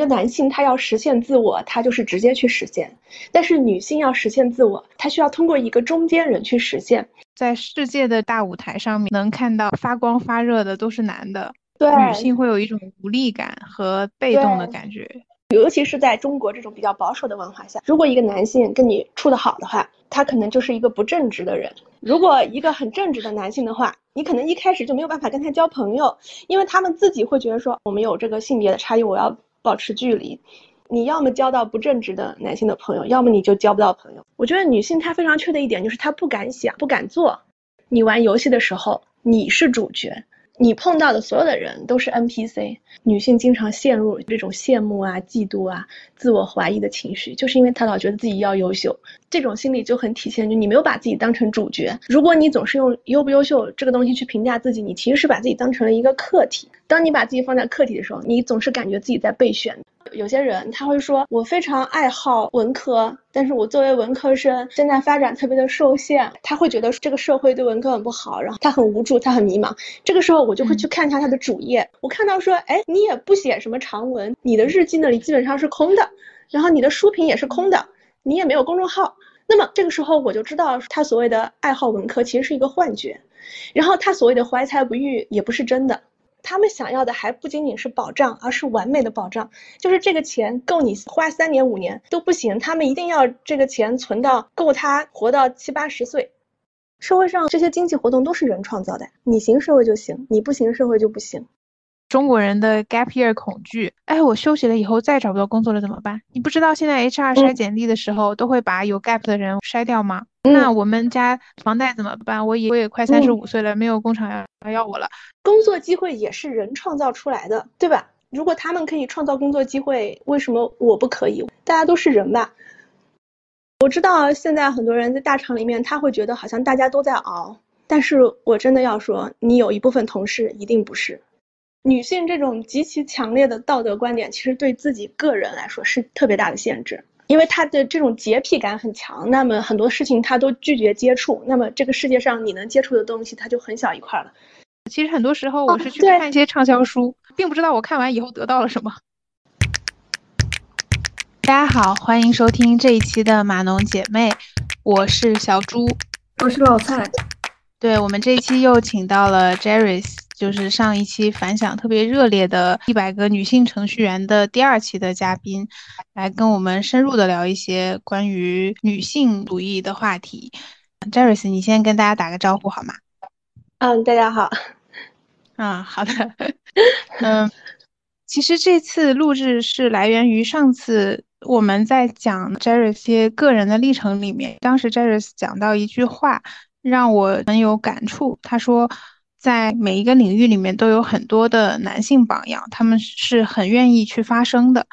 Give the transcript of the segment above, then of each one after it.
个男性他要实现自我，他就是直接去实现；但是女性要实现自我，她需要通过一个中间人去实现。在世界的大舞台上面，能看到发光发热的都是男的，对女性会有一种无力感和被动的感觉。尤其是在中国这种比较保守的文化下，如果一个男性跟你处得好的话，他可能就是一个不正直的人；如果一个很正直的男性的话，你可能一开始就没有办法跟他交朋友，因为他们自己会觉得说我们有这个性别的差异，我要保持距离。你要么交到不正直的男性的朋友，要么你就交不到朋友。我觉得女性她非常缺的一点就是她不敢想，不敢做。你玩游戏的时候，你是主角。你碰到的所有的人都是 NPC，女性经常陷入这种羡慕啊、嫉妒啊、自我怀疑的情绪，就是因为她老觉得自己要优秀，这种心理就很体现，就你没有把自己当成主角。如果你总是用优不优秀这个东西去评价自己，你其实是把自己当成了一个客体。当你把自己放在客体的时候，你总是感觉自己在备选。有些人他会说，我非常爱好文科，但是我作为文科生，现在发展特别的受限。他会觉得这个社会对文科很不好，然后他很无助，他很迷茫。这个时候我就会去看一下他的主页，我看到说，哎，你也不写什么长文，你的日记那里基本上是空的，然后你的书评也是空的，你也没有公众号。那么这个时候我就知道，他所谓的爱好文科其实是一个幻觉，然后他所谓的怀才不遇也不是真的。他们想要的还不仅仅是保障，而是完美的保障。就是这个钱够你花三年五年都不行，他们一定要这个钱存到够他活到七八十岁。社会上这些经济活动都是人创造的，你行社会就行，你不行社会就不行。中国人的 gap year 恐惧，哎，我休息了以后再找不到工作了怎么办？你不知道现在 HR 筛简历的时候都会把有 gap 的人筛掉吗？那我们家房贷怎么办？我也我也快三十五岁了，没有工厂要要我了。工作机会也是人创造出来的，对吧？如果他们可以创造工作机会，为什么我不可以？大家都是人吧。我知道现在很多人在大厂里面，他会觉得好像大家都在熬，但是我真的要说，你有一部分同事一定不是。女性这种极其强烈的道德观点，其实对自己个人来说是特别大的限制，因为她的这种洁癖感很强。那么很多事情她都拒绝接触，那么这个世界上你能接触的东西，它就很小一块了。其实很多时候我是去看一些畅销书，并不知道我看完以后得到了什么。大家好，欢迎收听这一期的码农姐妹，我是小猪，我是老蔡。对我们这一期又请到了 Jerris。就是上一期反响特别热烈的一百个女性程序员的第二期的嘉宾，来跟我们深入的聊一些关于女性主义的话题。Jerris，你先跟大家打个招呼好吗？嗯，大家好。嗯，好的。嗯，其实这次录制是来源于上次我们在讲 Jerris 些个人的历程里面，当时 Jerris 讲到一句话让我很有感触，他说。在每一个领域里面都有很多的男性榜样，他们是很愿意去发声的，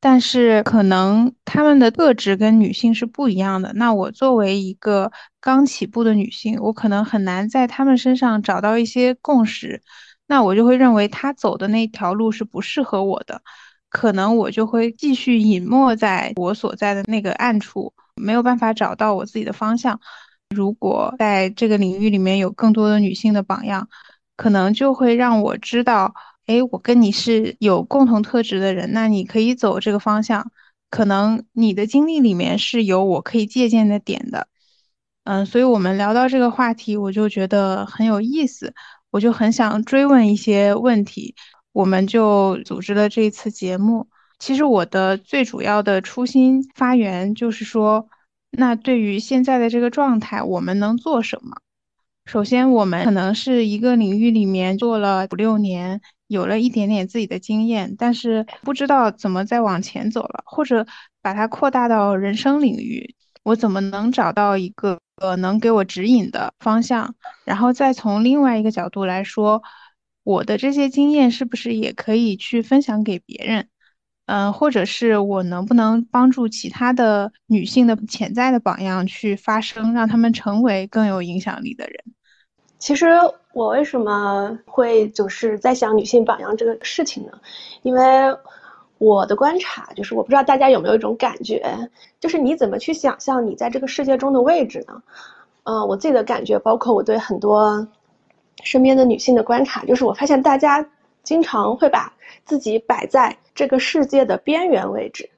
但是可能他们的特质跟女性是不一样的。那我作为一个刚起步的女性，我可能很难在他们身上找到一些共识，那我就会认为他走的那条路是不适合我的，可能我就会继续隐没在我所在的那个暗处，没有办法找到我自己的方向。如果在这个领域里面有更多的女性的榜样，可能就会让我知道，哎，我跟你是有共同特质的人，那你可以走这个方向。可能你的经历里面是有我可以借鉴的点的，嗯，所以我们聊到这个话题，我就觉得很有意思，我就很想追问一些问题，我们就组织了这一次节目。其实我的最主要的初心发源就是说。那对于现在的这个状态，我们能做什么？首先，我们可能是一个领域里面做了五六年，有了一点点自己的经验，但是不知道怎么再往前走了，或者把它扩大到人生领域，我怎么能找到一个呃能给我指引的方向？然后再从另外一个角度来说，我的这些经验是不是也可以去分享给别人？嗯，或者是我能不能帮助其他的女性的潜在的榜样去发声，让他们成为更有影响力的人？其实我为什么会就是在想女性榜样这个事情呢？因为我的观察就是，我不知道大家有没有一种感觉，就是你怎么去想象你在这个世界中的位置呢？嗯，我自己的感觉，包括我对很多身边的女性的观察，就是我发现大家经常会把自己摆在这个世界的边缘位置，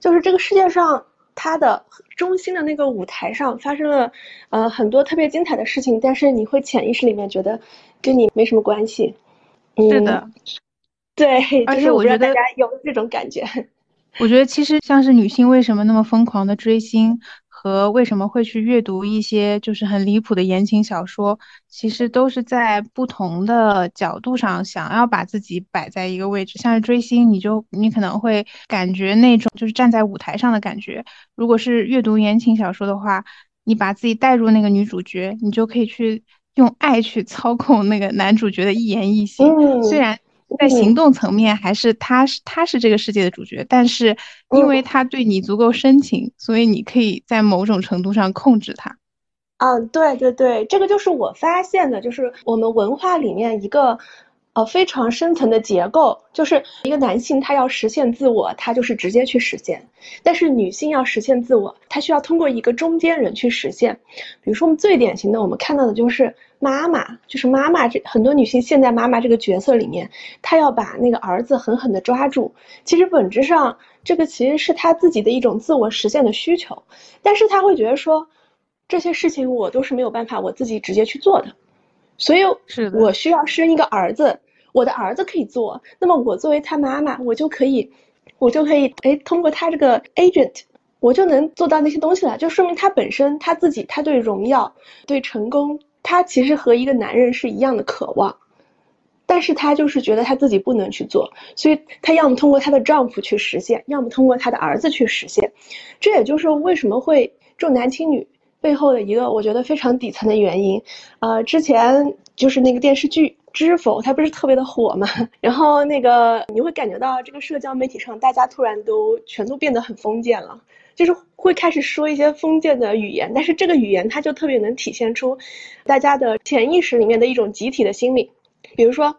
就是这个世界上它的中心的那个舞台上发生了呃很多特别精彩的事情，但是你会潜意识里面觉得跟你没什么关系。是的，对，而且我觉得大家有这种感觉。我觉得其实像是女性为什么那么疯狂的追星。和为什么会去阅读一些就是很离谱的言情小说，其实都是在不同的角度上想要把自己摆在一个位置。像是追星，你就你可能会感觉那种就是站在舞台上的感觉；如果是阅读言情小说的话，你把自己带入那个女主角，你就可以去用爱去 操控那个男主角的一言一行。虽然。在行动层面，还是他是他是这个世界的主角，但是因为他对你足够深情，所以你可以在某种程度上控制他。嗯，对对对，这个就是我发现的，就是我们文化里面一个。呃，非常深层的结构，就是一个男性他要实现自我，他就是直接去实现；但是女性要实现自我，她需要通过一个中间人去实现。比如说，我们最典型的，我们看到的就是妈妈，就是妈妈这很多女性现在妈妈这个角色里面，她要把那个儿子狠狠的抓住。其实本质上，这个其实是她自己的一种自我实现的需求，但是她会觉得说，这些事情我都是没有办法我自己直接去做的，所以我需要生一个儿子。我的儿子可以做，那么我作为他妈妈，我就可以，我就可以，哎，通过他这个 agent，我就能做到那些东西了，就说明他本身他自己，他对荣耀、对成功，他其实和一个男人是一样的渴望，但是他就是觉得他自己不能去做，所以他要么通过他的丈夫去实现，要么通过他的儿子去实现，这也就是为什么会重男轻女背后的一个我觉得非常底层的原因，呃，之前就是那个电视剧。知否，它不是特别的火嘛？然后那个你会感觉到这个社交媒体上，大家突然都全都变得很封建了，就是会开始说一些封建的语言。但是这个语言它就特别能体现出大家的潜意识里面的一种集体的心理。比如说，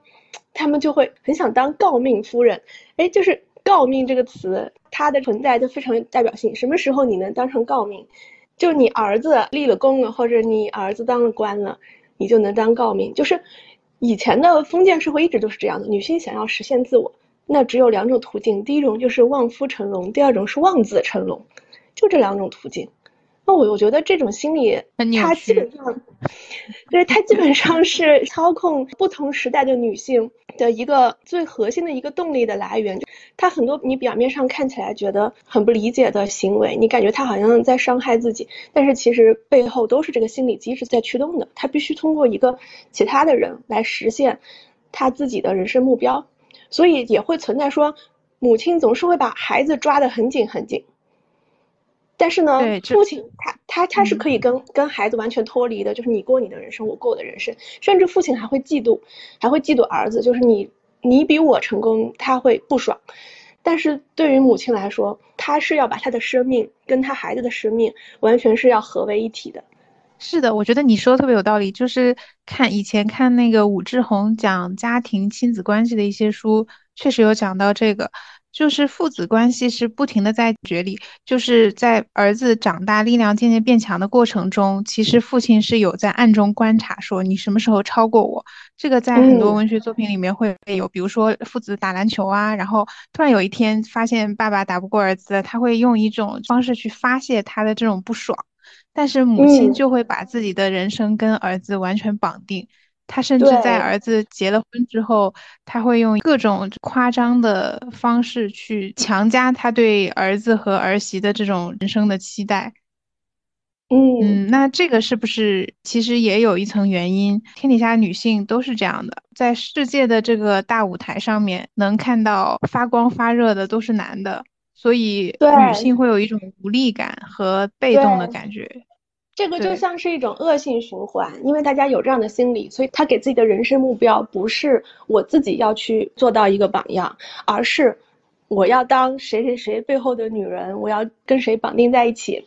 他们就会很想当诰命夫人。哎，就是诰命这个词，它的存在就非常有代表性。什么时候你能当成诰命？就你儿子立了功了，或者你儿子当了官了，你就能当诰命。就是。以前的封建社会一直都是这样的，女性想要实现自我，那只有两种途径，第一种就是望夫成龙，第二种是望子成龙，就这两种途径。那我我觉得这种心理，它基本上，对它基本上是操控不同时代的女性的一个最核心的一个动力的来源。它很多你表面上看起来觉得很不理解的行为，你感觉他好像在伤害自己，但是其实背后都是这个心理机制在驱动的。他必须通过一个其他的人来实现他自己的人生目标，所以也会存在说，母亲总是会把孩子抓得很紧很紧。但是呢，父亲他他他是可以跟跟孩子完全脱离的，就是你过你的人生，我过我的人生，甚至父亲还会嫉妒，还会嫉妒儿子，就是你你比我成功，他会不爽。但是对于母亲来说，她是要把她的生命跟她孩子的生命完全是要合为一体的。是的，我觉得你说的特别有道理，就是看以前看那个武志红讲家庭亲子关系的一些书，确实有讲到这个。就是父子关系是不停的在角力，就是在儿子长大、力量渐渐变强的过程中，其实父亲是有在暗中观察，说你什么时候超过我。这个在很多文学作品里面会有，比如说父子打篮球啊，然后突然有一天发现爸爸打不过儿子，他会用一种方式去发泄他的这种不爽，但是母亲就会把自己的人生跟儿子完全绑定。他甚至在儿子结了婚之后，他会用各种夸张的方式去强加他对儿子和儿媳的这种人生的期待。嗯嗯，那这个是不是其实也有一层原因？天底下女性都是这样的，在世界的这个大舞台上面，能看到发光发热的都是男的，所以女性会有一种无力感和被动的感觉。这个就像是一种恶性循环，因为大家有这样的心理，所以他给自己的人生目标不是我自己要去做到一个榜样，而是我要当谁谁谁背后的女人，我要跟谁绑定在一起。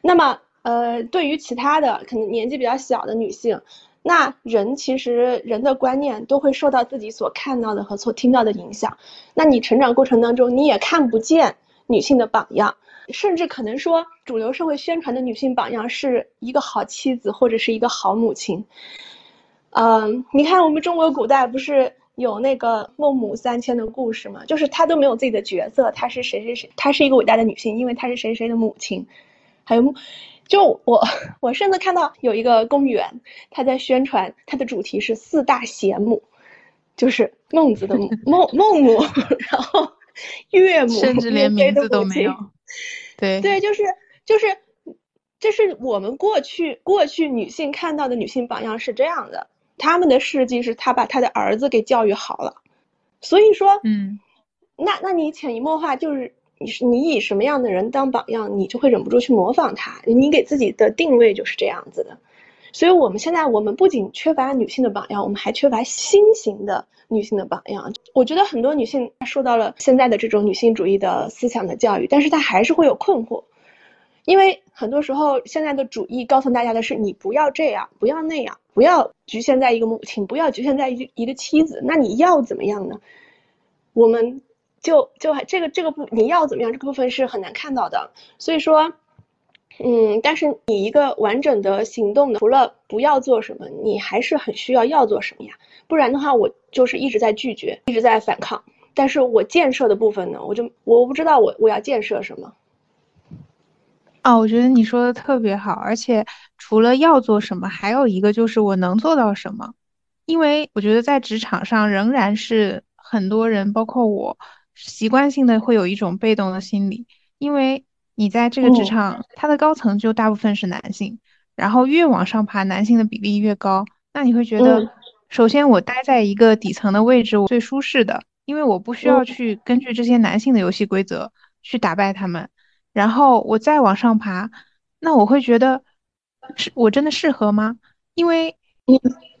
那么，呃，对于其他的可能年纪比较小的女性，那人其实人的观念都会受到自己所看到的和所听到的影响。那你成长过程当中，你也看不见女性的榜样。甚至可能说，主流社会宣传的女性榜样是一个好妻子或者是一个好母亲。嗯，你看我们中国古代不是有那个孟母三迁的故事吗，就是她都没有自己的角色，她是谁谁谁，她是一个伟大的女性，因为她是谁谁的母亲。还有，就我我甚至看到有一个公园，他在宣传它的主题是四大贤母，就是孟子的母孟孟母，然后岳母，甚至连名字都没有。对对，就是就是，这是我们过去过去女性看到的女性榜样是这样的。他们的事迹是她把她的儿子给教育好了，所以说，嗯，那那你潜移默化就是你是你以什么样的人当榜样，你就会忍不住去模仿他。你给自己的定位就是这样子的。所以我们现在我们不仅缺乏女性的榜样，我们还缺乏新型的女性的榜样。我觉得很多女性受到了现在的这种女性主义的思想的教育，但是她还是会有困惑。因为很多时候，现在的主义告诉大家的是，你不要这样，不要那样，不要局限在一个母亲，不要局限在一一个妻子。那你要怎么样呢？我们就就还这个这个部你要怎么样这个部分是很难看到的。所以说，嗯，但是你一个完整的行动呢，除了不要做什么，你还是很需要要做什么呀？不然的话，我就是一直在拒绝，一直在反抗。但是我建设的部分呢，我就我不知道我我要建设什么。哦，我觉得你说的特别好，而且除了要做什么，还有一个就是我能做到什么。因为我觉得在职场上仍然是很多人，包括我，习惯性的会有一种被动的心理，因为你在这个职场，它的高层就大部分是男性，然后越往上爬，男性的比例越高，那你会觉得，首先我待在一个底层的位置，我最舒适的，因为我不需要去根据这些男性的游戏规则去打败他们。然后我再往上爬，那我会觉得，是我真的适合吗？因为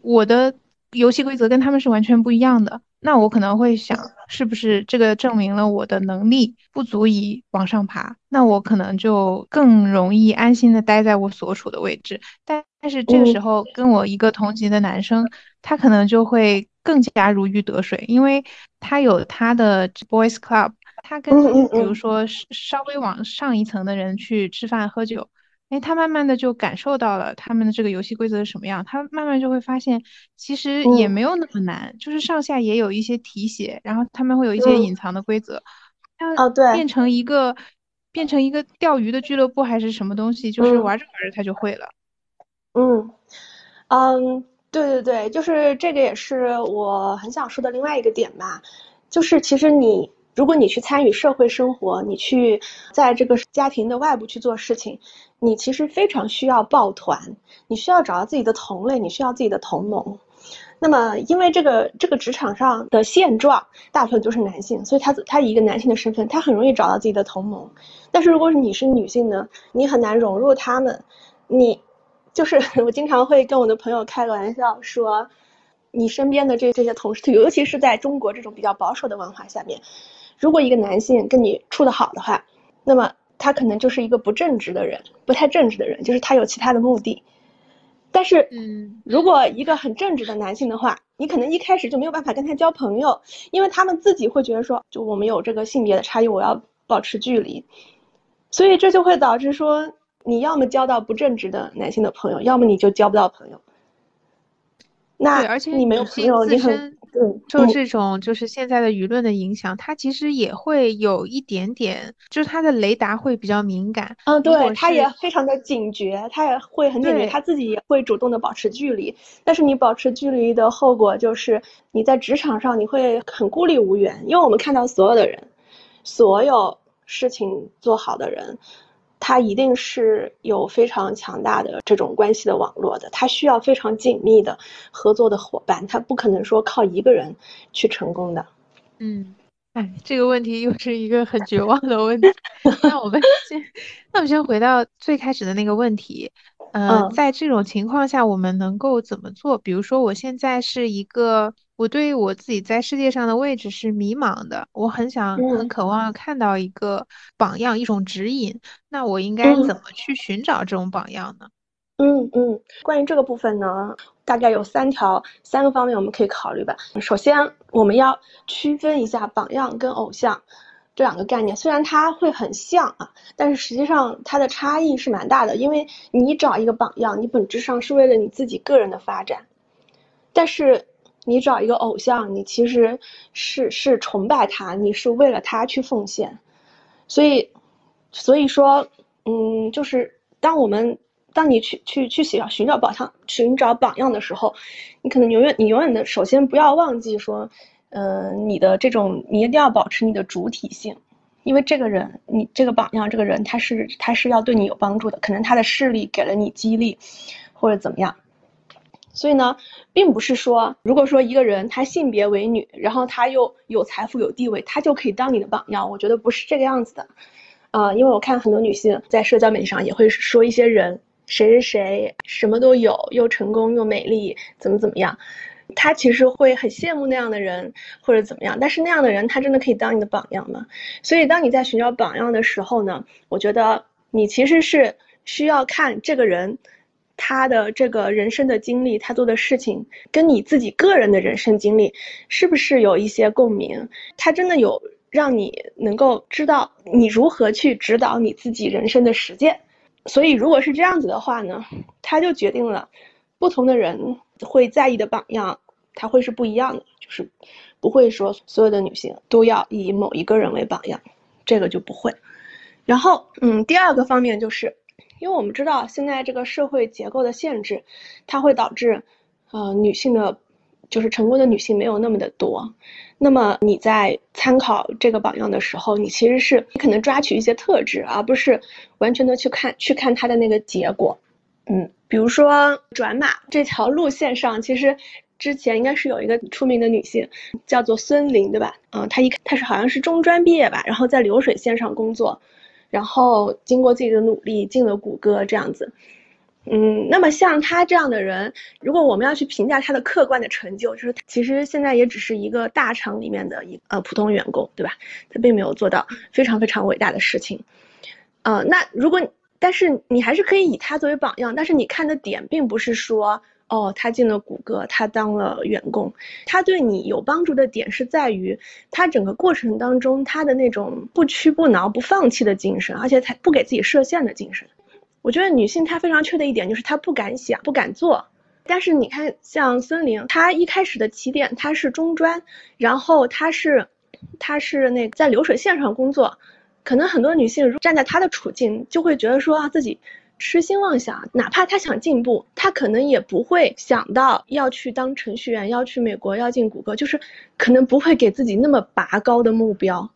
我的游戏规则跟他们是完全不一样的。那我可能会想，是不是这个证明了我的能力不足以往上爬？那我可能就更容易安心的待在我所处的位置。但但是这个时候，跟我一个同级的男生，他可能就会更加如鱼得水，因为他有他的 boys club。他跟比如说稍微往上一层的人去吃饭喝酒，哎，他慢慢的就感受到了他们的这个游戏规则是什么样，他慢慢就会发现其实也没有那么难，就是上下也有一些提写，然后他们会有一些隐藏的规则，哦对，变成一个变成一个钓鱼的俱乐部还是什么东西，就是玩着玩着他就会了。嗯嗯，对对对，就是这个也是我很想说的另外一个点吧，就是其实你。如果你去参与社会生活，你去在这个家庭的外部去做事情，你其实非常需要抱团，你需要找到自己的同类，你需要自己的同盟。那么，因为这个这个职场上的现状大部分都是男性，所以他他以一个男性的身份，他很容易找到自己的同盟。但是如果你是女性呢，你很难融入他们。你就是 我经常会跟我的朋友开个玩笑说，你身边的这这些同事，尤其是在中国这种比较保守的文化下面。如果一个男性跟你处得好的话，那么他可能就是一个不正直的人，不太正直的人，就是他有其他的目的。但是，嗯，如果一个很正直的男性的话，你可能一开始就没有办法跟他交朋友，因为他们自己会觉得说，就我们有这个性别的差异，我要保持距离。所以这就会导致说，你要么交到不正直的男性的朋友，要么你就交不到朋友。那而且你没有朋友，你很。受这种就是现在的舆论的影响，他其实也会有一点点，就是他的雷达会比较敏感。嗯，对，他也非常的警觉，他也会很警觉，他自己也会主动的保持距离。但是你保持距离的后果就是你在职场上你会很孤立无援，因为我们看到所有的人，所有事情做好的人。他一定是有非常强大的这种关系的网络的，他需要非常紧密的合作的伙伴，他不可能说靠一个人去成功的。嗯，哎，这个问题又是一个很绝望的问题。那我们先，那我们先回到最开始的那个问题。嗯，在这种情况下，我们能够怎么做？比如说，我现在是一个。我对于我自己在世界上的位置是迷茫的，我很想、很渴望看到一个榜样、一种指引。那我应该怎么去寻找这种榜样呢？嗯嗯，关于这个部分呢，大概有三条、三个方面我们可以考虑吧。首先，我们要区分一下榜样跟偶像这两个概念。虽然它会很像啊，但是实际上它的差异是蛮大的。因为你找一个榜样，你本质上是为了你自己个人的发展，但是。你找一个偶像，你其实是是崇拜他，你是为了他去奉献。所以，所以说，嗯，就是当我们当你去去去寻找寻找榜样寻找榜样的时候，你可能永远你永远的首先不要忘记说，嗯，你的这种你一定要保持你的主体性。因为这个人，你这个榜样，这个人他是他是要对你有帮助的，可能他的势力给了你激励，或者怎么样。所以呢，并不是说，如果说一个人他性别为女，然后他又有财富有地位，他就可以当你的榜样。我觉得不是这个样子的，啊，因为我看很多女性在社交媒体上也会说一些人谁谁谁什么都有，又成功又美丽，怎么怎么样。他其实会很羡慕那样的人，或者怎么样，但是那样的人他真的可以当你的榜样吗？所以当你在寻找榜样的时候呢，我觉得你其实是需要看这个人，他的这个人生的经历，他做的事情跟你自己个人的人生经历是不是有一些共鸣？他真的有让你能够知道你如何去指导你自己人生的实践。所以如果是这样子的话呢，他就决定了不同的人会在意的榜样。它会是不一样的，就是不会说所有的女性都要以某一个人为榜样，这个就不会。然后，嗯，第二个方面就是，因为我们知道现在这个社会结构的限制，它会导致，呃，女性的，就是成功的女性没有那么的多。那么你在参考这个榜样的时候，你其实是你可能抓取一些特质，而不是完全的去看去看它的那个结果。嗯，比如说转码这条路线上，其实。之前应该是有一个出名的女性，叫做孙玲，对吧？嗯，她一她是好像是中专毕业吧，然后在流水线上工作，然后经过自己的努力进了谷歌这样子。嗯，那么像他这样的人，如果我们要去评价他的客观的成就，就是其实现在也只是一个大厂里面的一呃普通员工，对吧？他并没有做到非常非常伟大的事情。呃，那如果但是你还是可以以他作为榜样，但是你看的点并不是说。哦，他进了谷歌，他当了员工，他对你有帮助的点是在于他整个过程当中他的那种不屈不挠、不放弃的精神，而且他不给自己设限的精神。我觉得女性她非常缺的一点就是她不敢想、不敢做。但是你看，像孙玲，她一开始的起点她是中专，然后她是，她是那在流水线上工作，可能很多女性站在她的处境就会觉得说啊自己。痴心妄想，哪怕他想进步，他可能也不会想到要去当程序员，要去美国，要进谷歌，就是可能不会给自己那么拔高的目标。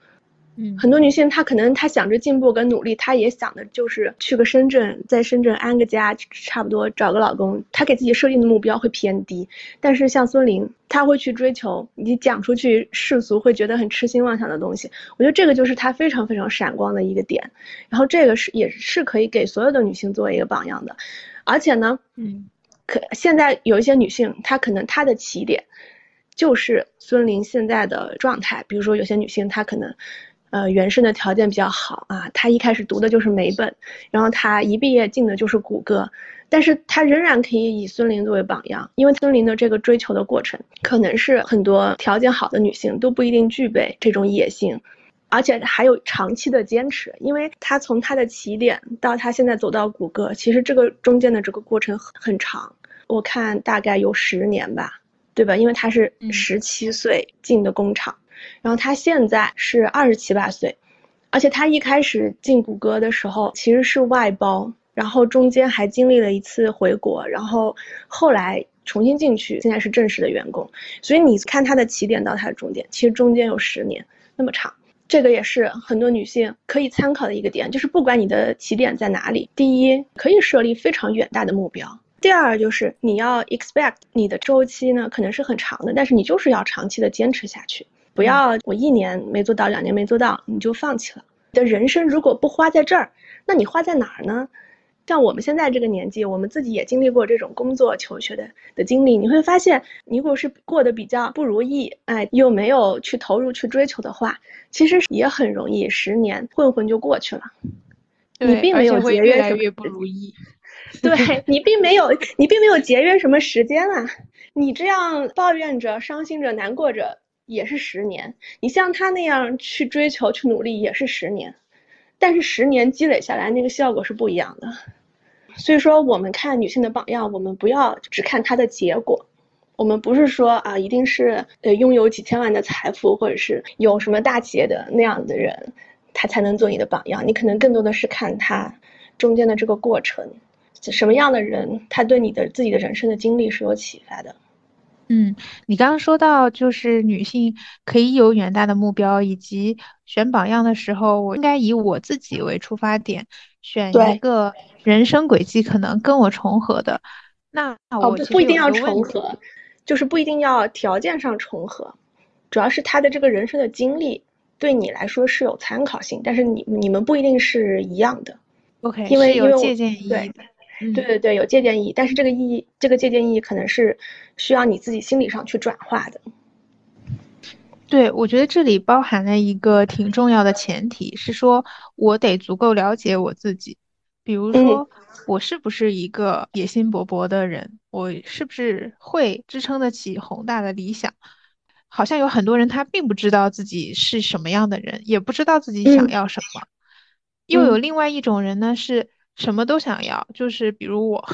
嗯，很多女性她可能她想着进步跟努力，她也想的就是去个深圳，在深圳安个家，差不多找个老公。她给自己设定的目标会偏低，但是像孙玲，她会去追求你讲出去世俗会觉得很痴心妄想的东西。我觉得这个就是她非常非常闪光的一个点。然后这个是也是可以给所有的女性作为一个榜样的，而且呢，嗯，可现在有一些女性，她可能她的起点就是孙玲现在的状态。比如说有些女性她可能。呃，原生的条件比较好啊，他一开始读的就是美本，然后他一毕业进的就是谷歌，但是他仍然可以以孙林作为榜样，因为孙林的这个追求的过程，可能是很多条件好的女性都不一定具备这种野心，而且还有长期的坚持，因为他从他的起点到他现在走到谷歌，其实这个中间的这个过程很很长，我看大概有十年吧，对吧？因为他是十七岁进的工厂。然后他现在是二十七八岁，而且他一开始进谷歌的时候其实是外包，然后中间还经历了一次回国，然后后来重新进去，现在是正式的员工。所以你看他的起点到他的终点，其实中间有十年那么长，这个也是很多女性可以参考的一个点，就是不管你的起点在哪里，第一可以设立非常远大的目标，第二就是你要 expect 你的周期呢可能是很长的，但是你就是要长期的坚持下去。不要我一年没做到，两年没做到，你就放弃了。你的人生如果不花在这儿，那你花在哪儿呢？像我们现在这个年纪，我们自己也经历过这种工作求学的的经历，你会发现，你如果是过得比较不如意，哎，又没有去投入去追求的话，其实也很容易十年混混就过去了。你并没有节约什么。越来越不如意。对你并没有，你并没有节约什么时间啊！你这样抱怨着、伤心着、难过着。也是十年，你像他那样去追求、去努力也是十年，但是十年积累下来，那个效果是不一样的。所以说，我们看女性的榜样，我们不要只看她的结果，我们不是说啊，一定是呃拥有几千万的财富，或者是有什么大企业的那样的人，他才能做你的榜样。你可能更多的是看他中间的这个过程，什么样的人，他对你的自己的人生的经历是有启发的。嗯，你刚刚说到就是女性可以有远大的目标，以及选榜样的时候，我应该以我自己为出发点，选一个人生轨迹可能跟我重合的。那我不不一定要重合，就是不一定要条件上重合，主要是他的这个人生的经历对你来说是有参考性，但是你你们不一定是一样的。OK，因为有借鉴意义的。对对对，有借鉴意义，但是这个意义，这个借鉴意义可能是需要你自己心理上去转化的。对，我觉得这里包含了一个挺重要的前提，是说我得足够了解我自己。比如说，我是不是一个野心勃勃的人？我是不是会支撑得起宏大的理想？好像有很多人他并不知道自己是什么样的人，也不知道自己想要什么。又有另外一种人呢，是。什么都想要，就是比如我，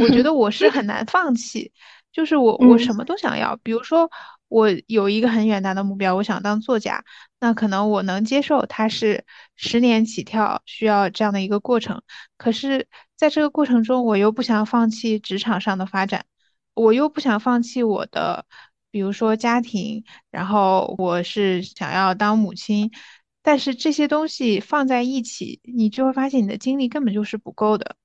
我觉得我是很难放弃，就是我我什么都想要。比如说我有一个很远大的目标，我想当作家，那可能我能接受它是十年起跳，需要这样的一个过程。可是在这个过程中，我又不想放弃职场上的发展，我又不想放弃我的，比如说家庭，然后我是想要当母亲。但是这些东西放在一起，你就会发现你的精力根本就是不够的。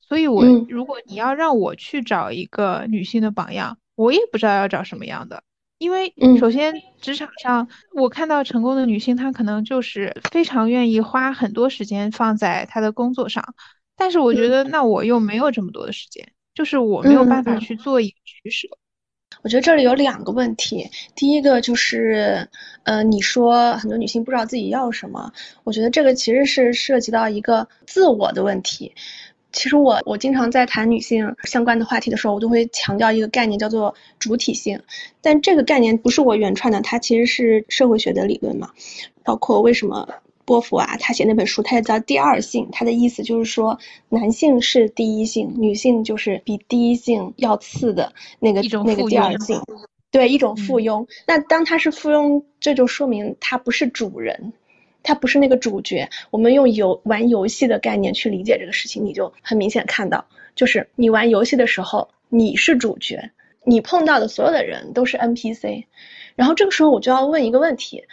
所以，我如果你要让我去找一个女性的榜样，我也不知道要找什么样的。因为首先，职场上我看到成功的女性，她可能就是非常愿意花很多时间放在她的工作上。但是我觉得，那我又没有这么多的时间，就是我没有办法去做一个取舍。我觉得这里有两个问题，第一个就是，呃，你说很多女性不知道自己要什么，我觉得这个其实是涉及到一个自我的问题。其实我我经常在谈女性相关的话题的时候，我都会强调一个概念叫做主体性，但这个概念不是我原创的，它其实是社会学的理论嘛，包括为什么。波伏啊，他写那本书，他也叫第二性，他的意思就是说，男性是第一性，女性就是比第一性要次的那个那个第二性，对，一种附庸。那当他是附庸，这就说明他不是主人，他不是那个主角。我们用游玩游戏的概念去理解这个事情，你就很明显看到，就是你玩游戏的时候，你是主角，你碰到的所有的人都是 NPC，然后这个时候我就要问一个问题。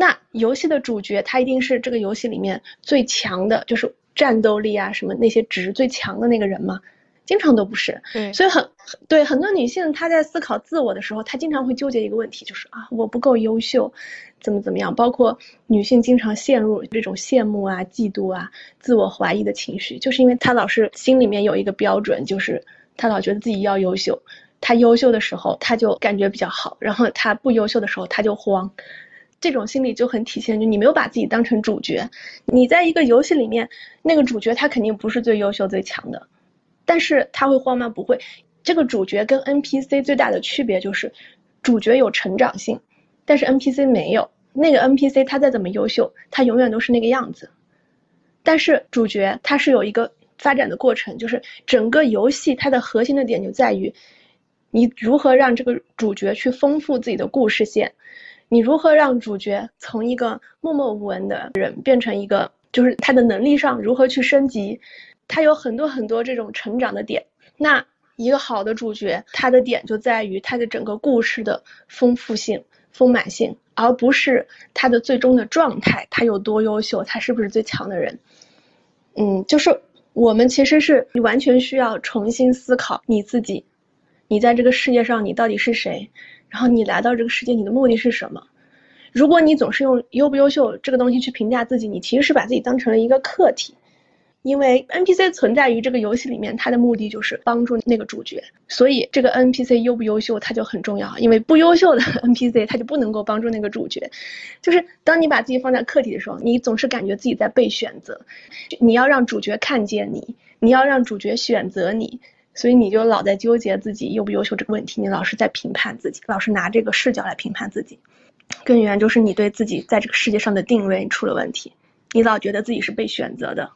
那游戏的主角，他一定是这个游戏里面最强的，就是战斗力啊什么那些值最强的那个人吗？经常都不是。对，所以很对很多女性，她在思考自我的时候，她经常会纠结一个问题，就是啊，我不够优秀，怎么怎么样？包括女性经常陷入这种羡慕啊、嫉妒啊、自我怀疑的情绪，就是因为她老是心里面有一个标准，就是她老觉得自己要优秀，她优秀的时候她就感觉比较好，然后她不优秀的时候她就慌。这种心理就很体现，就你没有把自己当成主角。你在一个游戏里面，那个主角他肯定不是最优秀、最强的，但是他会慌吗？不会。这个主角跟 NPC 最大的区别就是，主角有成长性，但是 NPC 没有。那个 NPC 他再怎么优秀，他永远都是那个样子。但是主角他是有一个发展的过程，就是整个游戏它的核心的点就在于，你如何让这个主角去丰富自己的故事线。你如何让主角从一个默默无闻的人变成一个，就是他的能力上如何去升级？他有很多很多这种成长的点。那一个好的主角，他的点就在于他的整个故事的丰富性、丰满性，而不是他的最终的状态，他有多优秀，他是不是最强的人？嗯，就是我们其实是你完全需要重新思考你自己，你在这个世界上你到底是谁？然后你来到这个世界，你的目的是什么？如果你总是用优不优秀这个东西去评价自己，你其实是把自己当成了一个客体。因为 NPC 存在于这个游戏里面，它的目的就是帮助那个主角，所以这个 NPC 优不优秀它就很重要。因为不优秀的 NPC 它就不能够帮助那个主角。就是当你把自己放在客体的时候，你总是感觉自己在被选择。你要让主角看见你，你要让主角选择你。所以你就老在纠结自己优不优秀这个问题，你老是在评判自己，老是拿这个视角来评判自己，根源就是你对自己在这个世界上的定位出了问题，你老觉得自己是被选择的，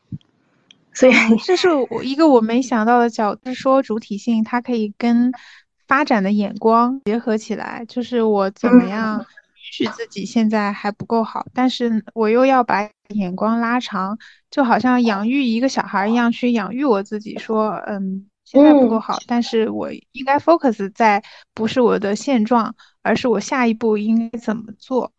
所以这是我一个我没想到的角度，说主体性它可以跟发展的眼光结合起来，就是我怎么样允许自己现在还不够好，但是我又要把眼光拉长，就好像养育一个小孩一样去养育我自己，说，嗯，现在不够好，但是我应该 focus 在不是我的现状，而是我下一步应该怎么做。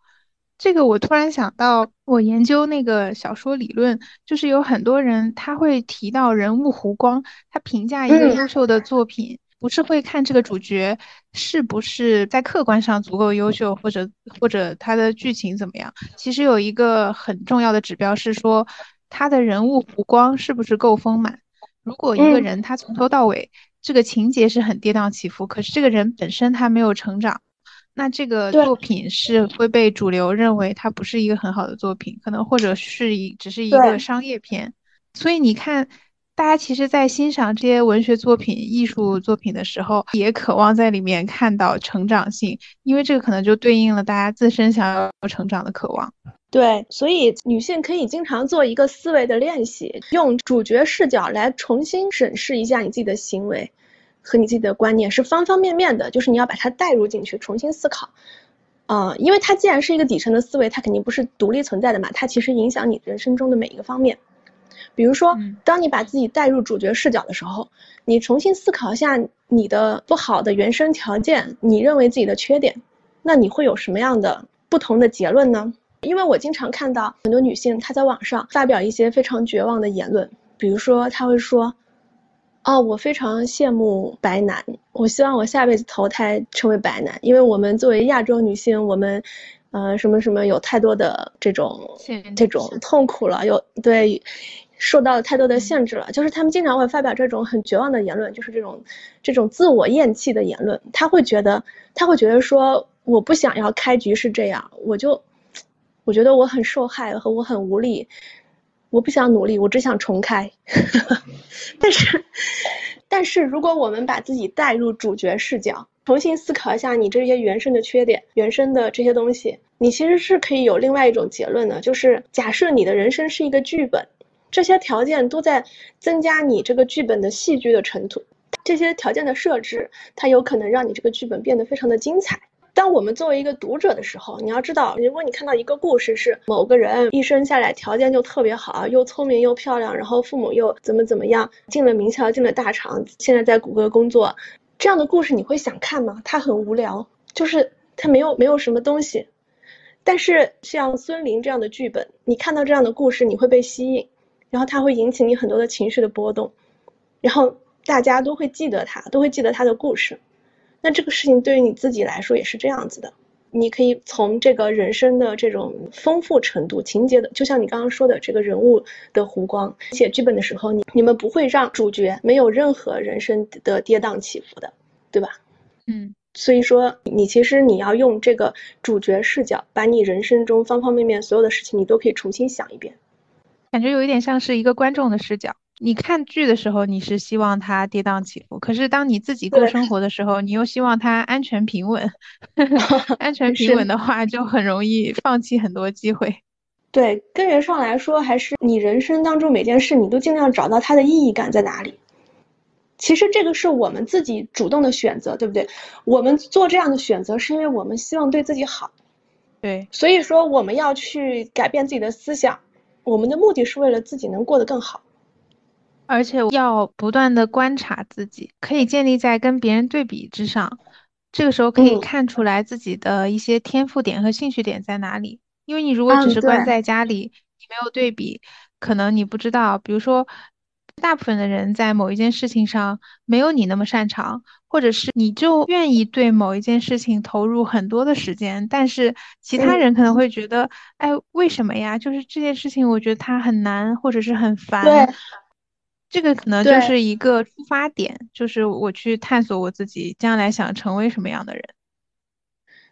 这个我突然想到，我研究那个小说理论，就是有很多人他会提到人物弧光，他评价一个优秀的作品，不是会看这个主角是不是在客观上足够优秀，或者或者他的剧情怎么样。其实有一个很重要的指标是说，他的人物弧光是不是够丰满。如果一个人他从头到尾这个情节是很跌宕起伏，可是这个人本身他没有成长。那这个作品是会被主流认为它不是一个很好的作品，可能或者是一只是一个商业片。所以你看，大家其实，在欣赏这些文学作品、艺术作品的时候，也渴望在里面看到成长性，因为这个可能就对应了大家自身想要成长的渴望。对，所以女性可以经常做一个思维的练习，用主角视角来重新审视一下你自己的行为。和你自己的观念是方方面面的，就是你要把它带入进去，重新思考，嗯，因为它既然是一个底层的思维，它肯定不是独立存在的嘛，它其实影响你人生中的每一个方面。比如说，当你把自己带入主角视角的时候，你重新思考一下你的不好的原生条件，你认为自己的缺点，那你会有什么样的不同的结论呢？因为我经常看到很多女性她在网上发表一些非常绝望的言论，比如说她会说。哦，我非常羡慕白男，我希望我下辈子投胎成为白男，因为我们作为亚洲女性，我们，呃，什么什么有太多的这种这种痛苦了，有对，受到了太多的限制了，就是他们经常会发表这种很绝望的言论，就是这种这种自我厌弃的言论，他会觉得他会觉得说我不想要开局是这样，我就，我觉得我很受害和我很无力。我不想努力，我只想重开。但是，但是如果我们把自己带入主角视角，重新思考一下你这些原生的缺点、原生的这些东西，你其实是可以有另外一种结论的，就是假设你的人生是一个剧本，这些条件都在增加你这个剧本的戏剧的程度，这些条件的设置，它有可能让你这个剧本变得非常的精彩。当我们作为一个读者的时候，你要知道，如果你看到一个故事是某个人一生下来条件就特别好，又聪明又漂亮，然后父母又怎么怎么样，进了名校，进了大厂，现在在谷歌工作，这样的故事你会想看吗？它很无聊，就是它没有没有什么东西。但是像孙林这样的剧本，你看到这样的故事，你会被吸引，然后它会引起你很多的情绪的波动，然后大家都会记得他，都会记得他的故事。那这个事情对于你自己来说也是这样子的，你可以从这个人生的这种丰富程度、情节的，就像你刚刚说的这个人物的弧光，写剧本的时候，你你们不会让主角没有任何人生的跌宕起伏的，对吧？嗯，所以说你其实你要用这个主角视角，把你人生中方方面面所有的事情，你都可以重新想一遍，感觉有一点像是一个观众的视角。你看剧的时候，你是希望它跌宕起伏；可是当你自己过生活的时候，你又希望它安全平稳。安全 平稳的话，就很容易放弃很多机会。对，根源上来说，还是你人生当中每件事，你都尽量找到它的意义感在哪里。其实这个是我们自己主动的选择，对不对？我们做这样的选择，是因为我们希望对自己好。对，所以说我们要去改变自己的思想，我们的目的是为了自己能过得更好。而且要不断的观察自己，可以建立在跟别人对比之上。这个时候可以看出来自己的一些天赋点和兴趣点在哪里。因为你如果只是关在家里，你没有对比，可能你不知道。比如说，大部分的人在某一件事情上没有你那么擅长，或者是你就愿意对某一件事情投入很多的时间，但是其他人可能会觉得，哎，为什么呀？就是这件事情，我觉得它很难，或者是很烦。这个可能就是一个出发点，就是我去探索我自己将来想成为什么样的人。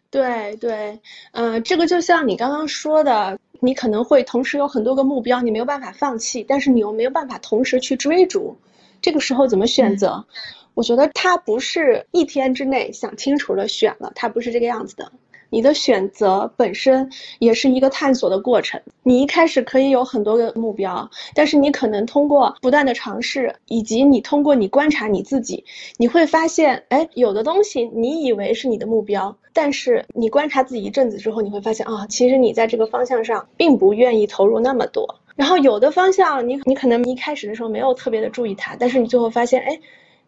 对对，嗯，这个就像你刚刚说的，你可能会同时有很多个目标，你没有办法放弃，但是你又没有办法同时去追逐，这个时候怎么选择？我觉得它不是一天之内想清楚了选了，它不是这个样子的。你的选择本身也是一个探索的过程。你一开始可以有很多个目标，但是你可能通过不断的尝试，以及你通过你观察你自己，你会发现，哎，有的东西你以为是你的目标，但是你观察自己一阵子之后，你会发现啊，其实你在这个方向上并不愿意投入那么多。然后有的方向你你可能一开始的时候没有特别的注意它，但是你最后发现，哎，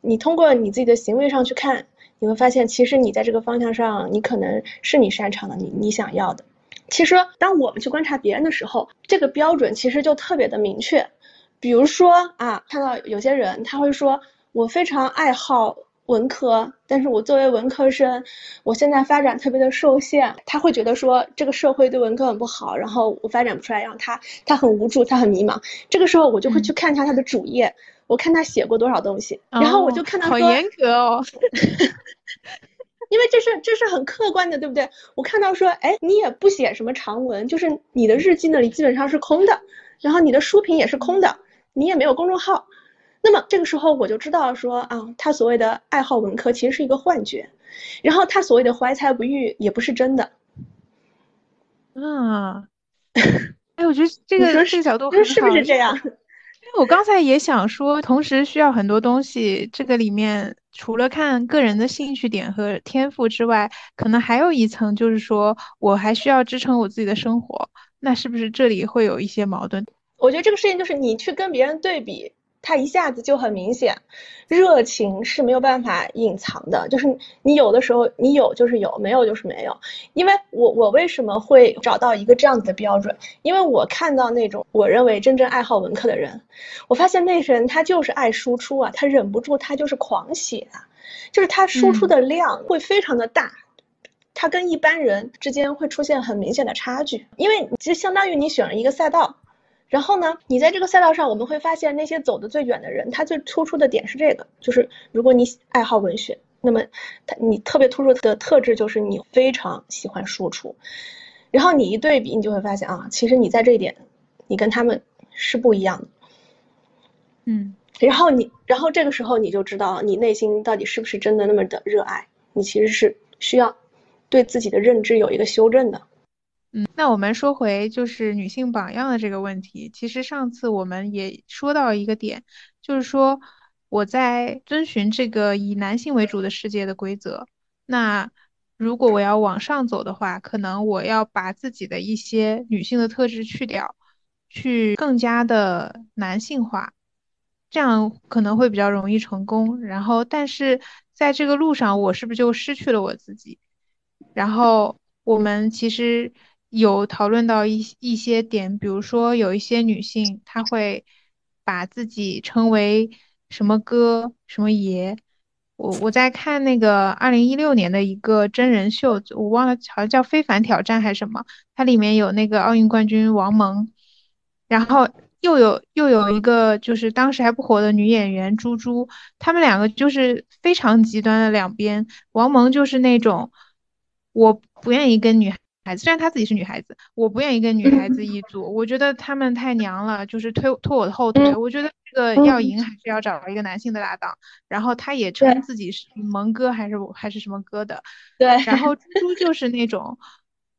你通过你自己的行为上去看。你会发现，其实你在这个方向上，你可能是你擅长的，你你想要的。其实，当我们去观察别人的时候，这个标准其实就特别的明确。比如说啊，看到有些人他会说，我非常爱好文科，但是我作为文科生，我现在发展特别的受限。他会觉得说，这个社会对文科很不好，然后我发展不出来，让他他很无助，他很迷茫。这个时候，我就会去看一下他的主页。我看他写过多少东西，然后我就看到好严格哦，因为这是这是很客观的，对不对？我看到说，哎，你也不写什么长文，就是你的日记那里基本上是空的，然后你的书评也是空的，你也没有公众号，那么这个时候我就知道说啊，他所谓的爱好文科其实是一个幻觉，然后他所谓的怀才不遇也不是真的，啊，哎，我觉得这个这个角度是不是这样？我刚才也想说，同时需要很多东西。这个里面除了看个人的兴趣点和天赋之外，可能还有一层，就是说我还需要支撑我自己的生活。那是不是这里会有一些矛盾？我觉得这个事情就是你去跟别人对比。他一下子就很明显，热情是没有办法隐藏的，就是你有的时候你有就是有，没有就是没有。因为我我为什么会找到一个这样子的标准？因为我看到那种我认为真正爱好文科的人，我发现那些人他就是爱输出啊，他忍不住他就是狂写啊，就是他输出的量会非常的大，他跟一般人之间会出现很明显的差距，因为其实相当于你选了一个赛道。然后呢，你在这个赛道上，我们会发现那些走的最远的人，他最突出的点是这个，就是如果你爱好文学，那么他你特别突出的特质就是你非常喜欢输出。然后你一对比，你就会发现啊，其实你在这一点，你跟他们是不一样的。嗯，然后你，然后这个时候你就知道你内心到底是不是真的那么的热爱，你其实是需要对自己的认知有一个修正的。嗯，那我们说回就是女性榜样的这个问题。其实上次我们也说到一个点，就是说我在遵循这个以男性为主的世界的规则。那如果我要往上走的话，可能我要把自己的一些女性的特质去掉，去更加的男性化，这样可能会比较容易成功。然后，但是在这个路上，我是不是就失去了我自己？然后我们其实。有讨论到一一些点，比如说有一些女性，她会把自己称为什么哥什么爷。我我在看那个二零一六年的一个真人秀，我忘了好像叫《非凡挑战》还是什么，它里面有那个奥运冠军王蒙，然后又有又有一个就是当时还不火的女演员朱珠，他们两个就是非常极端的两边。王蒙就是那种我不愿意跟女孩。孩子，虽然她自己是女孩子，我不愿意跟女孩子一组，我觉得她们太娘了，就是推拖我的后腿。我觉得这个要赢还是要找一个男性的搭档。然后他也称自己是萌哥还是还是什么哥的。对。然后猪猪就是那种，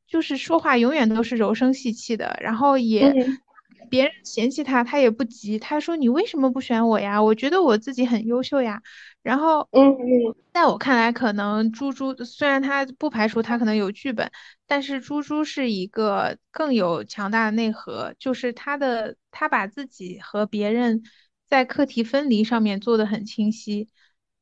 就是说话永远都是柔声细气的，然后也别人嫌弃他，他也不急，他说你为什么不选我呀？我觉得我自己很优秀呀。然后，嗯嗯，在我看来，可能猪猪虽然他不排除他可能有剧本，但是猪猪是一个更有强大的内核，就是他的他把自己和别人在课题分离上面做得很清晰。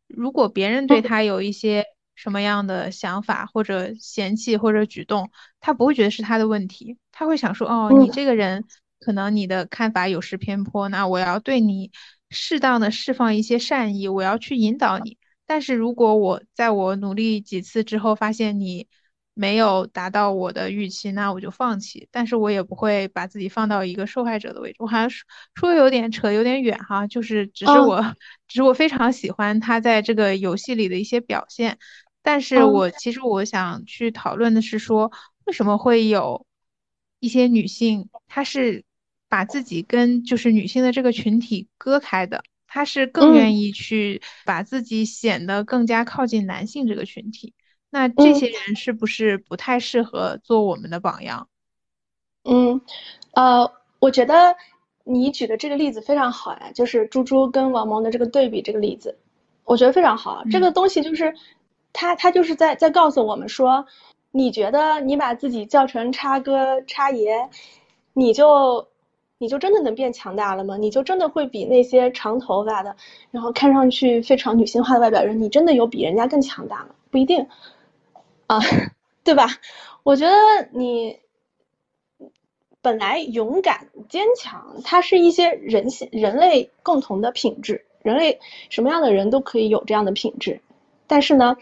如果别人对他有一些什么样的想法或者嫌弃或者举动，他不会觉得是他的问题，他会想说，哦，你这个人可能你的看法有失偏颇，那我要对你。适当的释放一些善意，我要去引导你。但是如果我在我努力几次之后发现你没有达到我的预期，那我就放弃。但是我也不会把自己放到一个受害者的位置。我好像说说有点扯，有点远哈，就是只是我，只是我非常喜欢他在这个游戏里的一些表现。但是我其实我想去讨论的是说，为什么会有一些女性，她是。把自己跟就是女性的这个群体割开的，她是更愿意去把自己显得更加靠近男性这个群体。那这些人是不是不太适合做我们的榜样？嗯，呃，我觉得你举的这个例子非常好呀，就是猪猪跟王蒙的这个对比这个例子，我觉得非常好。这个东西就是，他他就是在在告诉我们说，你觉得你把自己叫成叉哥叉爷，你就你就真的能变强大了吗？你就真的会比那些长头发的，然后看上去非常女性化的外表人，你真的有比人家更强大吗？不一定，啊，对吧？我觉得你。本来勇敢坚强，它是一些人性、人类共同的品质。人类什么样的人都可以有这样的品质，但是呢，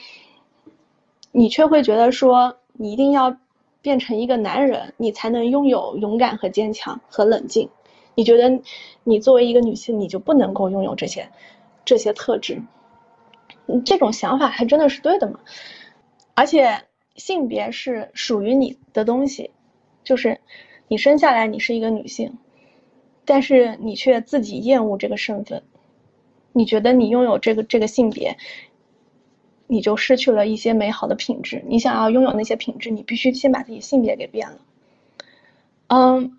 你却会觉得说，你一定要变成一个男人，你才能拥有勇敢和坚强和冷静。你觉得你作为一个女性，你就不能够拥有这些这些特质？这种想法还真的是对的吗？而且性别是属于你的东西，就是。你生下来你是一个女性，但是你却自己厌恶这个身份，你觉得你拥有这个这个性别，你就失去了一些美好的品质。你想要拥有那些品质，你必须先把自己性别给变了。嗯，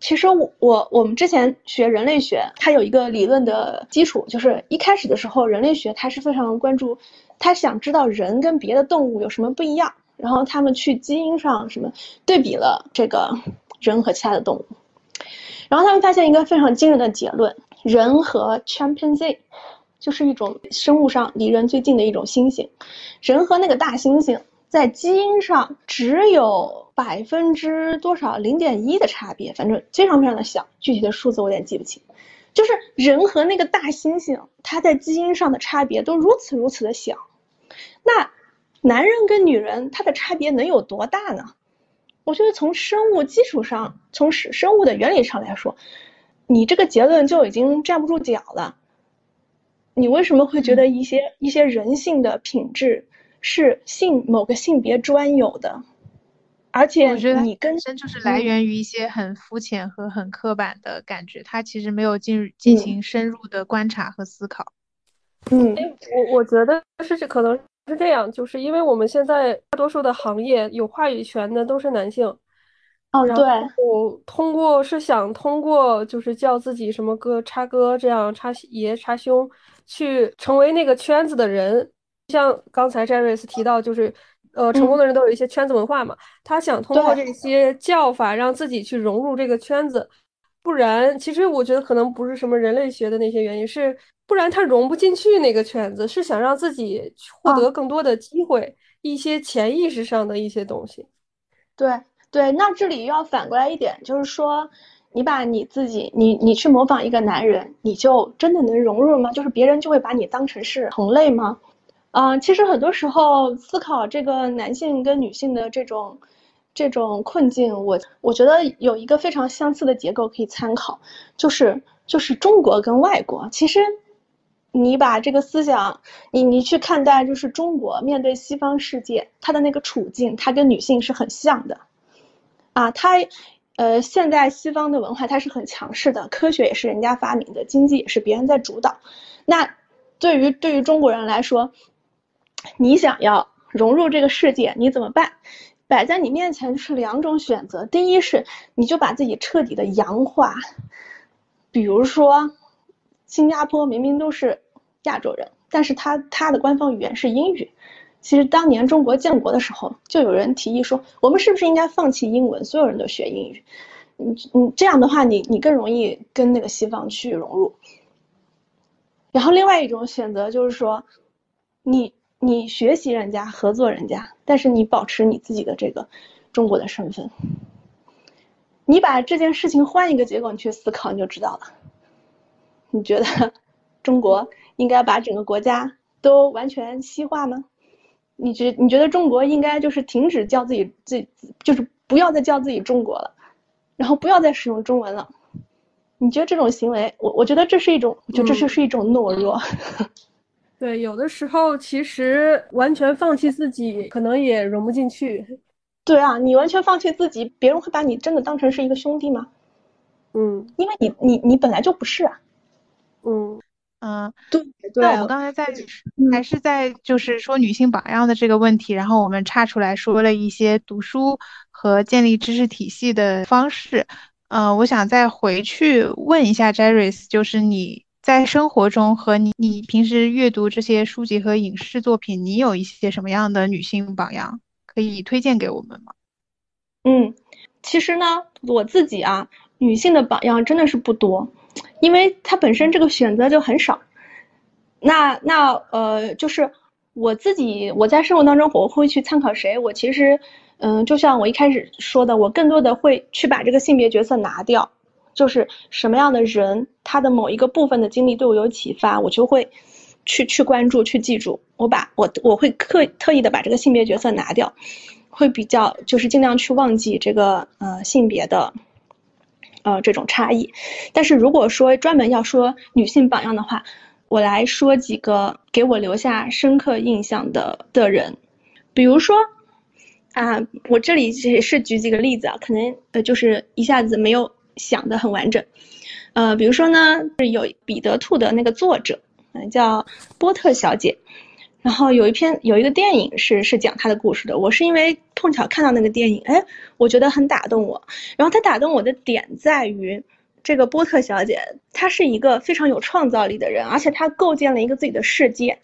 其实我我我们之前学人类学，它有一个理论的基础，就是一开始的时候，人类学它是非常关注，它想知道人跟别的动物有什么不一样，然后他们去基因上什么对比了这个。人和其他的动物，然后他们发现一个非常惊人的结论：人和 chimpanzee 就是一种生物上离人最近的一种猩猩，人和那个大猩猩在基因上只有百分之多少零点一的差别，反正非常非常的小，具体的数字我有点记不清。就是人和那个大猩猩，它在基因上的差别都如此如此的小，那男人跟女人他的差别能有多大呢？我觉得从生物基础上，从生物的原理上来说，你这个结论就已经站不住脚了。你为什么会觉得一些一些人性的品质是性某个性别专有的？而且我觉得你根身就是来源于一些很肤浅和很刻板的感觉，他其实没有进进行深入的观察和思考。嗯，我我觉得是这可能。是这样，就是因为我们现在大多数的行业有话语权的都是男性，哦，对，我通过是想通过就是叫自己什么哥、叉哥这样叉爷、叉兄，去成为那个圈子的人。像刚才 Jerry 提到，就是呃，成功的人都有一些圈子文化嘛，他想通过这些叫法让自己去融入这个圈子。不然，其实我觉得可能不是什么人类学的那些原因，是不然他融不进去那个圈子，是想让自己获得更多的机会，一些潜意识上的一些东西。对对，那这里要反过来一点，就是说，你把你自己，你你去模仿一个男人，你就真的能融入吗？就是别人就会把你当成是同类吗？嗯，其实很多时候思考这个男性跟女性的这种。这种困境，我我觉得有一个非常相似的结构可以参考，就是就是中国跟外国。其实，你把这个思想，你你去看待，就是中国面对西方世界，它的那个处境，它跟女性是很像的，啊，它，呃，现在西方的文化它是很强势的，科学也是人家发明的，经济也是别人在主导。那对于对于中国人来说，你想要融入这个世界，你怎么办？摆在你面前是两种选择，第一是你就把自己彻底的洋化，比如说，新加坡明明都是亚洲人，但是他他的官方语言是英语。其实当年中国建国的时候，就有人提议说，我们是不是应该放弃英文，所有人都学英语？你你，这样的话，你你更容易跟那个西方去融入。然后另外一种选择就是说，你。你学习人家，合作人家，但是你保持你自己的这个中国的身份。你把这件事情换一个结果，你去思考，你就知道了。你觉得 中国应该把整个国家都完全西化吗？你觉你觉得中国应该就是停止叫自己自己，就是不要再叫自己中国了，然后不要再使用中文了？你觉得这种行为，我我觉得这是一种，我觉得这就是一种懦弱。对，有的时候其实完全放弃自己，可能也融不进去。对啊，你完全放弃自己，别人会把你真的当成是一个兄弟吗？嗯，因为你你你本来就不是啊。嗯，嗯，对对。那我们刚才在还是在就是说女性榜样的这个问题，然后我们岔出来说了一些读书和建立知识体系的方式。嗯，我想再回去问一下 Jerris，就是你在生活中和你你平时阅读这些书籍和影视作品，你有一些什么样的女性榜样可以推荐给我们吗？嗯，其实呢，我自己啊，女性的榜样真的是不多，因为他本身这个选择就很少。那那呃，就是我自己我在生活当中我会去参考谁？我其实。嗯，就像我一开始说的，我更多的会去把这个性别角色拿掉，就是什么样的人，他的某一个部分的经历对我有启发，我就会去去关注、去记住。我把我我会特特意的把这个性别角色拿掉，会比较就是尽量去忘记这个呃性别的呃这种差异。但是如果说专门要说女性榜样的话，我来说几个给我留下深刻印象的的人，比如说。啊，我这里也是举几个例子啊，可能呃就是一下子没有想的很完整，呃，比如说呢，是有彼得兔的那个作者，嗯，叫波特小姐，然后有一篇有一个电影是是讲他的故事的，我是因为碰巧看到那个电影，哎，我觉得很打动我，然后他打动我的点在于，这个波特小姐她是一个非常有创造力的人，而且她构建了一个自己的世界，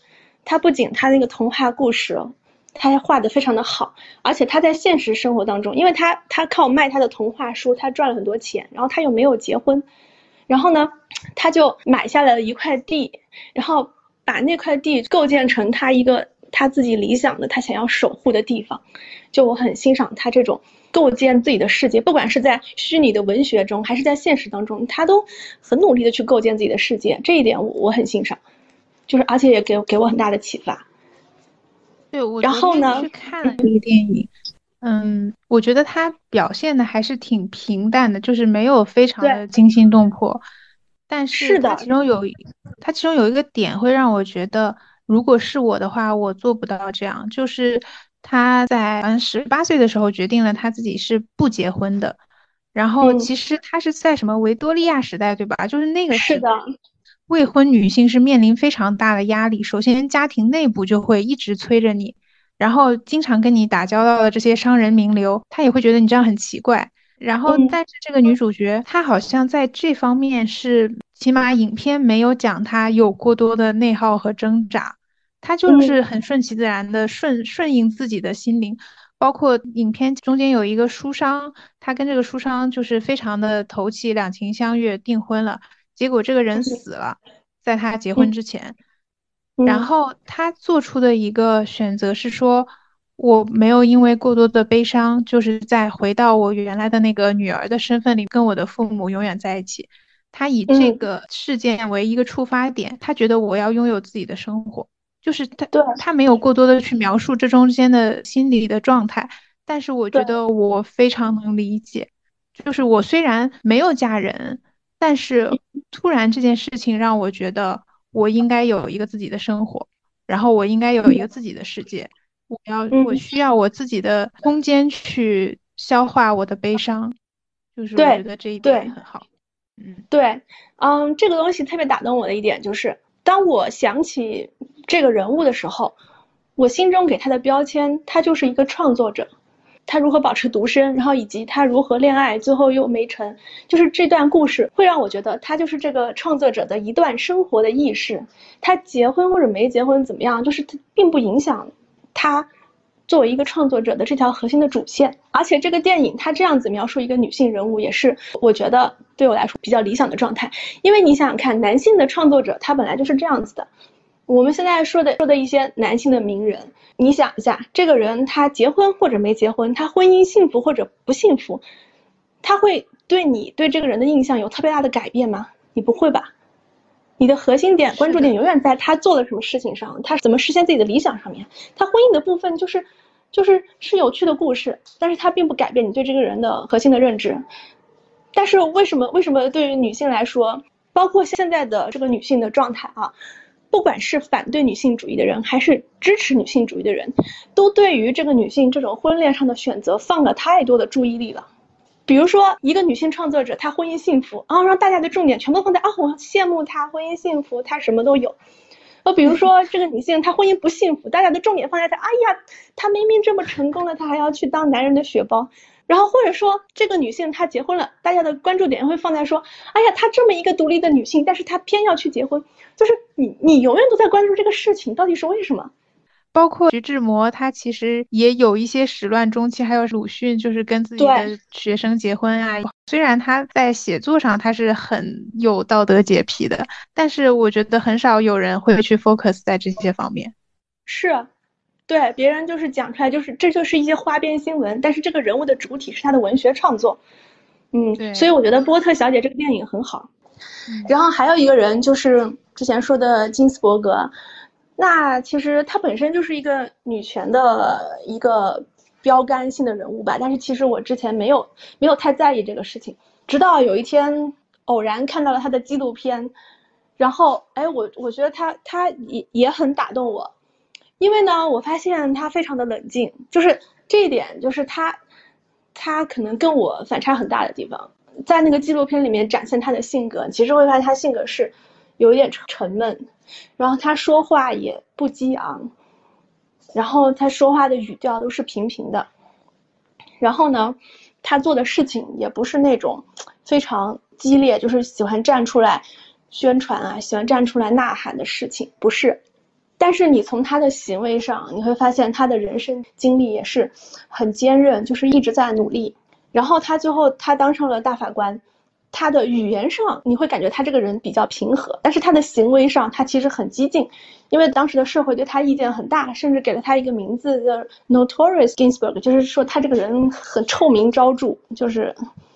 她不仅她那个童话故事。她画的非常的好，而且她在现实生活当中，因为她她靠卖她的童话书，她赚了很多钱，然后她又没有结婚，然后呢，她就买下了一块地，然后把那块地构建成他一个他自己理想的他想要守护的地方，就我很欣赏他这种构建自己的世界，不管是在虚拟的文学中，还是在现实当中，他都很努力的去构建自己的世界，这一点我我很欣赏，就是而且也给给我很大的启发。对，我然后呢去看了这个电影，嗯，我觉得他表现的还是挺平淡的，就是没有非常的惊心动魄。但是他其中有，他其中有一个点会让我觉得，如果是我的话，我做不到这样。就是他在嗯十八岁的时候决定了他自己是不结婚的，然后其实他是在什么维多利亚时代，对吧？就是那个时代。未婚女性是面临非常大的压力，首先家庭内部就会一直催着你，然后经常跟你打交道的这些商人名流，他也会觉得你这样很奇怪。然后，但是这个女主角她好像在这方面是，起码影片没有讲他有过多的内耗和挣扎，他就是很顺其自然的顺顺应自己的心灵。包括影片中间有一个书商，他跟这个书商就是非常的投契，两情相悦，订婚了。结果这个人死了，在他结婚之前，然后他做出的一个选择是说，我没有因为过多的悲伤，就是在回到我原来的那个女儿的身份里，跟我的父母永远在一起。他以这个事件为一个出发点，他觉得我要拥有自己的生活，就是他他没有过多的去描述这中间的心理的状态，但是我觉得我非常能理解，就是我虽然没有嫁人。但是突然这件事情让我觉得我应该有一个自己的生活，然后我应该有一个自己的世界，我要我需要我自己的空间去消化我的悲伤，就是我觉得这一点很好。对，嗯，这个东西特别打动我的一点就是，当我想起这个人物的时候，我心中给他的标签，他就是一个创作者。他如何保持独身，然后以及他如何恋爱，最后又没成，就是这段故事会让我觉得他就是这个创作者的一段生活的轶事。他结婚或者没结婚怎么样，就是他并不影响他作为一个创作者的这条核心的主线。而且这个电影它这样子描述一个女性人物，也是我觉得对我来说比较理想的状态。因为你想想看，男性的创作者他本来就是这样子的。我们现在说的说的一些男性的名人，你想一下，这个人他结婚或者没结婚，他婚姻幸福或者不幸福，他会对你对这个人的印象有特别大的改变吗？你不会吧？你的核心点、关注点永远在他做了什么事情上，他怎么实现自己的理想上面。他婚姻的部分就是，就是是有趣的故事，但是它并不改变你对这个人的核心的认知。但是为什么？为什么对于女性来说，包括现在的这个女性的状态啊？不管是反对女性主义的人，还是支持女性主义的人，都对于这个女性这种婚恋上的选择放了太多的注意力了。比如说一个女性创作者，她婚姻幸福，然后让大家的重点全部放在啊，我羡慕她婚姻幸福，她什么都有。呃，比如说这个女性她婚姻不幸福，大家的重点放在她，哎呀，她明明这么成功了，她还要去当男人的血包。然后或者说这个女性她结婚了，大家的关注点会放在说，哎呀，她这么一个独立的女性，但是她偏要去结婚，就是你你永远都在关注这个事情到底是为什么。包括徐志摩，他其实也有一些始乱终弃，还有鲁迅，就是跟自己的学生结婚啊。虽然他在写作上他是很有道德洁癖的，但是我觉得很少有人会去 focus 在这些方面。是，对，别人就是讲出来，就是这就是一些花边新闻，但是这个人物的主体是他的文学创作。嗯，所以我觉得波特小姐这个电影很好。然后还有一个人就是之前说的金斯伯格。那其实她本身就是一个女权的一个标杆性的人物吧，但是其实我之前没有没有太在意这个事情，直到有一天偶然看到了她的纪录片，然后哎，我我觉得她她也也很打动我，因为呢，我发现她非常的冷静，就是这一点就是她她可能跟我反差很大的地方，在那个纪录片里面展现她的性格，其实会发现她性格是有一点沉沉闷。然后他说话也不激昂，然后他说话的语调都是平平的，然后呢，他做的事情也不是那种非常激烈，就是喜欢站出来宣传啊，喜欢站出来呐喊的事情，不是。但是你从他的行为上，你会发现他的人生经历也是很坚韧，就是一直在努力。然后他最后他当上了大法官。他的语言上，你会感觉他这个人比较平和，但是他的行为上，他其实很激进，因为当时的社会对他意见很大，甚至给了他一个名字叫 Notorious Ginsburg，就是说他这个人很臭名昭著，就是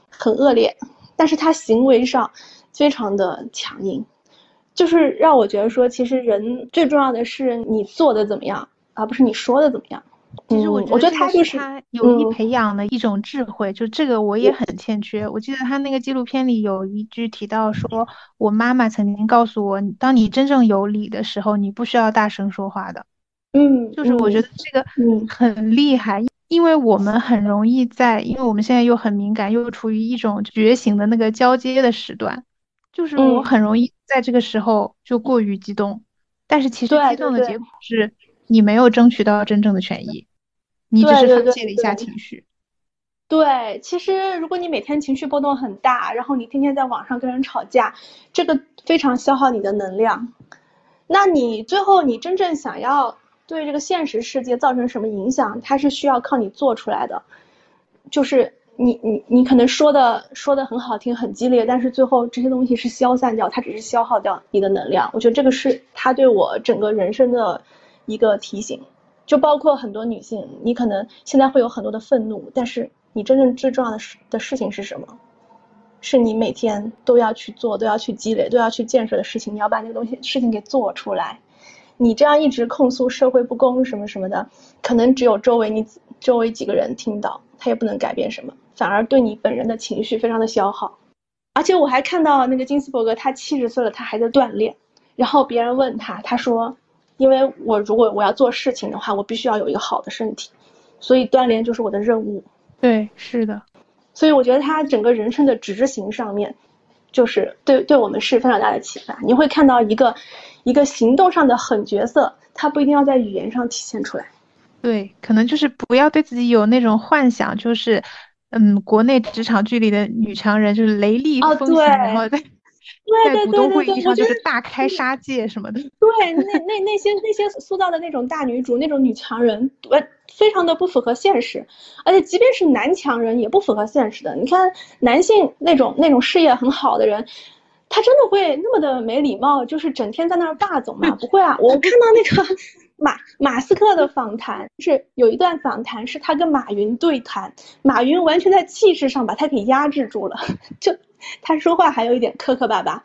很恶劣，但是他行为上非常的强硬，就是让我觉得说，其实人最重要的是你做的怎么样，而不是你说的怎么样。其实我觉得他就是他有意培养的一种智慧，就这个我也很欠缺。我记得他那个纪录片里有一句提到说，我妈妈曾经告诉我，当你真正有理的时候，你不需要大声说话的。嗯，就是我觉得这个很厉害，因为我们很容易在，因为我们现在又很敏感，又处于一种觉醒的那个交接的时段，就是我很容易在这个时候就过于激动，但是其实激动的结果是。你没有争取到真正的权益，你只是发泄了一下情绪。对，其实如果你每天情绪波动很大，然后你天天在网上跟人吵架，这个非常消耗你的能量。那你最后你真正想要对这个现实世界造成什么影响，它是需要靠你做出来的。就是你你你可能说的说的很好听很激烈，但是最后这些东西是消散掉，它只是消耗掉你的能量。我觉得这个是它对我整个人生的。一个提醒，就包括很多女性，你可能现在会有很多的愤怒，但是你真正最重要的事的事情是什么？是你每天都要去做、都要去积累、都要去建设的事情。你要把那个东西事情给做出来。你这样一直控诉社会不公什么什么的，可能只有周围你周围几个人听到，他也不能改变什么，反而对你本人的情绪非常的消耗。而且我还看到那个金斯伯格，他七十岁了，他还在锻炼。然后别人问他，他说。因为我如果我要做事情的话，我必须要有一个好的身体，所以锻炼就是我的任务。对，是的。所以我觉得他整个人生的执行上面，就是对对我们是非常大的启发。你会看到一个一个行动上的狠角色，他不一定要在语言上体现出来。对，可能就是不要对自己有那种幻想，就是嗯，国内职场剧里的女强人就是雷厉风行，然后在。在股东会议上就是大开杀戒什么的。对，那那那些那些塑造的那种大女主、那种女强人，呃，非常的不符合现实。而且即便是男强人，也不符合现实的。你看男性那种那种事业很好的人，他真的会那么的没礼貌，就是整天在那儿霸总吗？不会啊。我 看到那个 马马斯克的访谈，是有一段访谈是他跟马云对谈，马云完全在气势上把他给压制住了，就。他说话还有一点磕磕巴巴，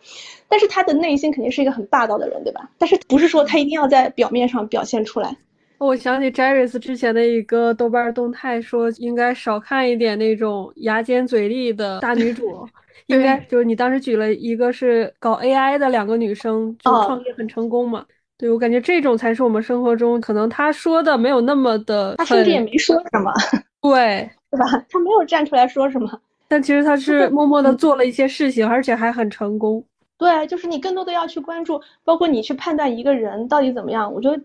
但是他的内心肯定是一个很霸道的人，对吧？但是不是说他一定要在表面上表现出来？我想起 j e r r i s 之前的一个豆瓣动态，说应该少看一点那种牙尖嘴利的大女主，应该就是你当时举了一个是搞 AI 的两个女生，就创业很成功嘛？对我感觉这种才是我们生活中可能他说的没有那么的，他甚至也没说什么，对对吧？他没有站出来说什么。但其实他是默默的做了一些事情，而且还很成功。对，就是你更多的要去关注，包括你去判断一个人到底怎么样。我觉得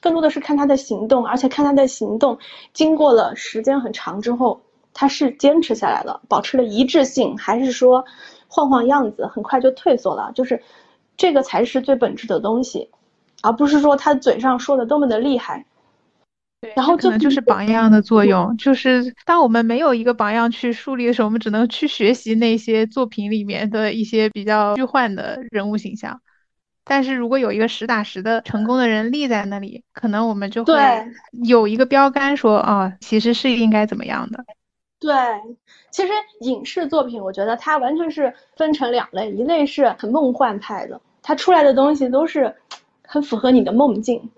更多的是看他的行动，而且看他的行动经过了时间很长之后，他是坚持下来了，保持了一致性，还是说晃晃样子，很快就退缩了。就是这个才是最本质的东西，而不是说他嘴上说的多么的厉害。然后可能就是榜样的作用，就是当我们没有一个榜样去树立的时候，我们只能去学习那些作品里面的一些比较虚幻的人物形象。但是如果有一个实打实的成功的人立在那里，可能我们就会有一个标杆，说啊，其实是应该怎么样的。对，其实影视作品，我觉得它完全是分成两类，一类是很梦幻派的，它出来的东西都是很符合你的梦境。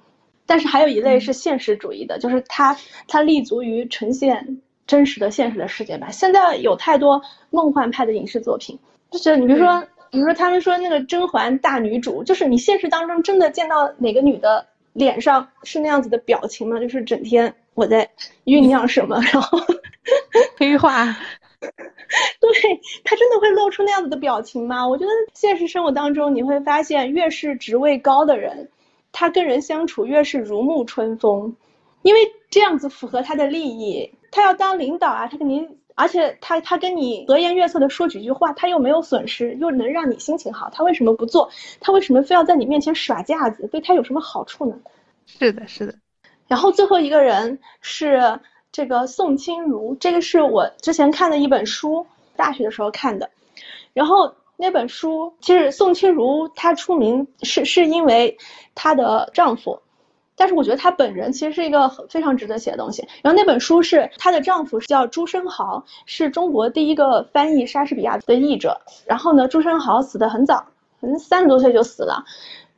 但是还有一类是现实主义的，就是它它立足于呈现真实的现实的世界吧。现在有太多梦幻派的影视作品，就是你比如说，比如说他们说那个甄嬛大女主，就是你现实当中真的见到哪个女的脸上是那样子的表情吗？就是整天我在酝酿什么，然后黑化，对他真的会露出那样子的表情吗？我觉得现实生活当中你会发现，越是职位高的人。他跟人相处越是如沐春风，因为这样子符合他的利益。他要当领导啊，他跟你，而且他他跟你和颜悦色的说几句话，他又没有损失，又能让你心情好，他为什么不做？他为什么非要在你面前耍架子？对他有什么好处呢？是的，是的。然后最后一个人是这个宋清如，这个是我之前看的一本书，大学的时候看的，然后。那本书其实宋清如她出名是是因为她的丈夫，但是我觉得她本人其实是一个非常值得写的东西。然后那本书是她的丈夫叫朱生豪，是中国第一个翻译莎士比亚的译者。然后呢，朱生豪死的很早，可能三十多岁就死了。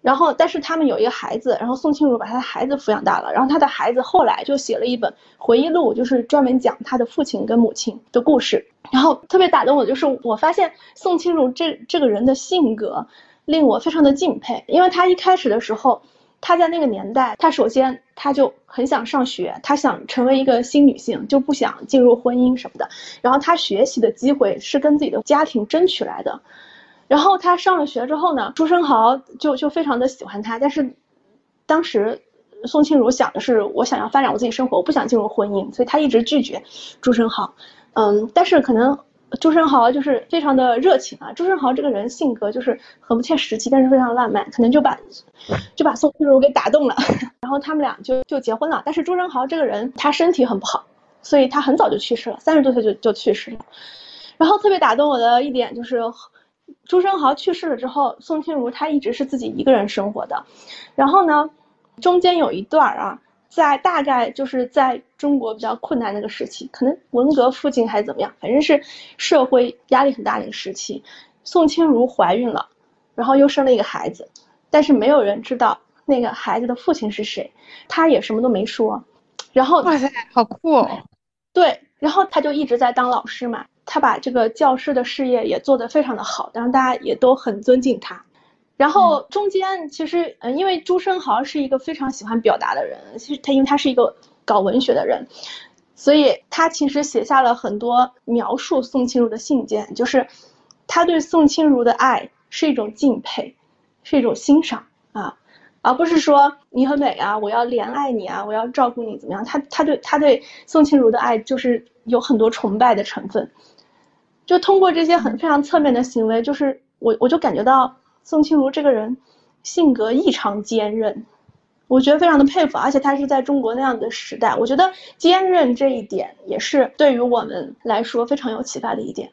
然后，但是他们有一个孩子，然后宋庆如把他的孩子抚养大了，然后他的孩子后来就写了一本回忆录，就是专门讲他的父亲跟母亲的故事。然后特别打动我，就是我发现宋庆如这这个人的性格令我非常的敬佩，因为他一开始的时候，他在那个年代，他首先他就很想上学，他想成为一个新女性，就不想进入婚姻什么的。然后他学习的机会是跟自己的家庭争取来的。然后他上了学之后呢，朱生豪就就非常的喜欢他，但是当时宋庆如想的是，我想要发展我自己生活，我不想进入婚姻，所以他一直拒绝朱生豪。嗯，但是可能朱生豪就是非常的热情啊，朱生豪这个人性格就是很不切实际，但是非常浪漫，可能就把就把宋庆如给打动了，然后他们俩就就结婚了。但是朱生豪这个人他身体很不好，所以他很早就去世了，三十多岁就就去世了。然后特别打动我的一点就是。朱生豪去世了之后，宋庆如她一直是自己一个人生活的。然后呢，中间有一段啊，在大概就是在中国比较困难那个时期，可能文革附近还是怎么样，反正是社会压力很大的一个时期。宋庆如怀孕了，然后又生了一个孩子，但是没有人知道那个孩子的父亲是谁，她也什么都没说。然后哇塞，好酷哦！对，然后她就一直在当老师嘛。他把这个教师的事业也做得非常的好，当然大家也都很尊敬他。然后中间其实，嗯，因为朱生豪是一个非常喜欢表达的人，其实他因为他是一个搞文学的人，所以他其实写下了很多描述宋庆如的信件，就是他对宋庆如的爱是一种敬佩，是一种欣赏啊，而不是说你很美啊，我要怜爱你啊，我要照顾你怎么样？他他对他对宋庆如的爱就是有很多崇拜的成分。就通过这些很非常侧面的行为，就是我我就感觉到宋庆如这个人性格异常坚韧，我觉得非常的佩服，而且他是在中国那样的时代，我觉得坚韧这一点也是对于我们来说非常有启发的一点。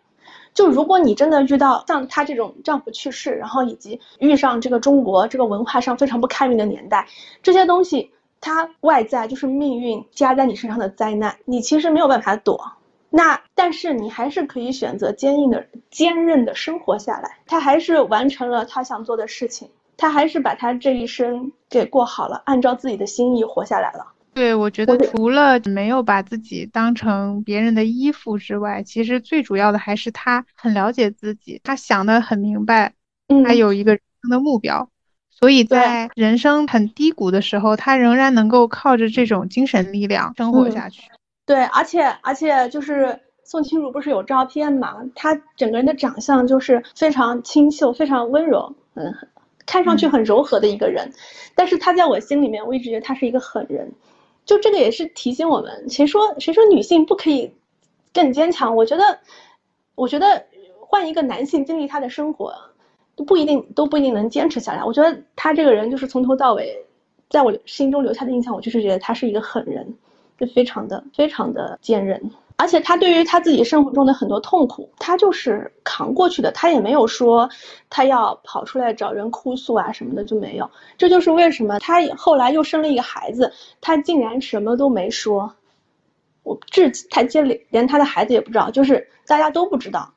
就如果你真的遇到像她这种丈夫去世，然后以及遇上这个中国这个文化上非常不开明的年代，这些东西它外在就是命运加在你身上的灾难，你其实没有办法躲。那但是你还是可以选择坚硬的、坚韧的生活下来。他还是完成了他想做的事情，他还是把他这一生给过好了，按照自己的心意活下来了。对，我觉得除了没有把自己当成别人的依附之外，其实最主要的还是他很了解自己，他想得很明白，他有一个人生的目标，所以在人生很低谷的时候，他仍然能够靠着这种精神力量生活下去。对，而且而且就是宋清如不是有照片嘛？她整个人的长相就是非常清秀、非常温柔，嗯，看上去很柔和的一个人。但是她在我心里面，我一直觉得她是一个狠人。就这个也是提醒我们，谁说谁说女性不可以更坚强？我觉得，我觉得换一个男性经历他的生活，都不一定都不一定能坚持下来。我觉得他这个人就是从头到尾，在我心中留下的印象，我就是觉得他是一个狠人，就非常的非常的坚韧。而且他对于他自己生活中的很多痛苦，他就是扛过去的，他也没有说他要跑出来找人哭诉啊什么的就没有。这就是为什么他后来又生了一个孩子，他竟然什么都没说。我至他接连连他的孩子也不知道，就是大家都不知道，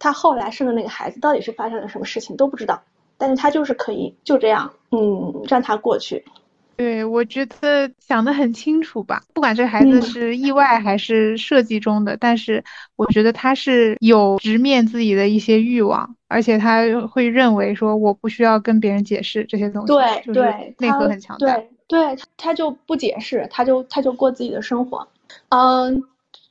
他后来生的那个孩子到底是发生了什么事情都不知道。但是他就是可以就这样，嗯，让他过去。对，我觉得想得很清楚吧。不管这孩子是意外还是设计中的，但是我觉得他是有直面自己的一些欲望，而且他会认为说我不需要跟别人解释这些东西。对对，内核很强大。对对，他就不解释，他就他就过自己的生活。嗯，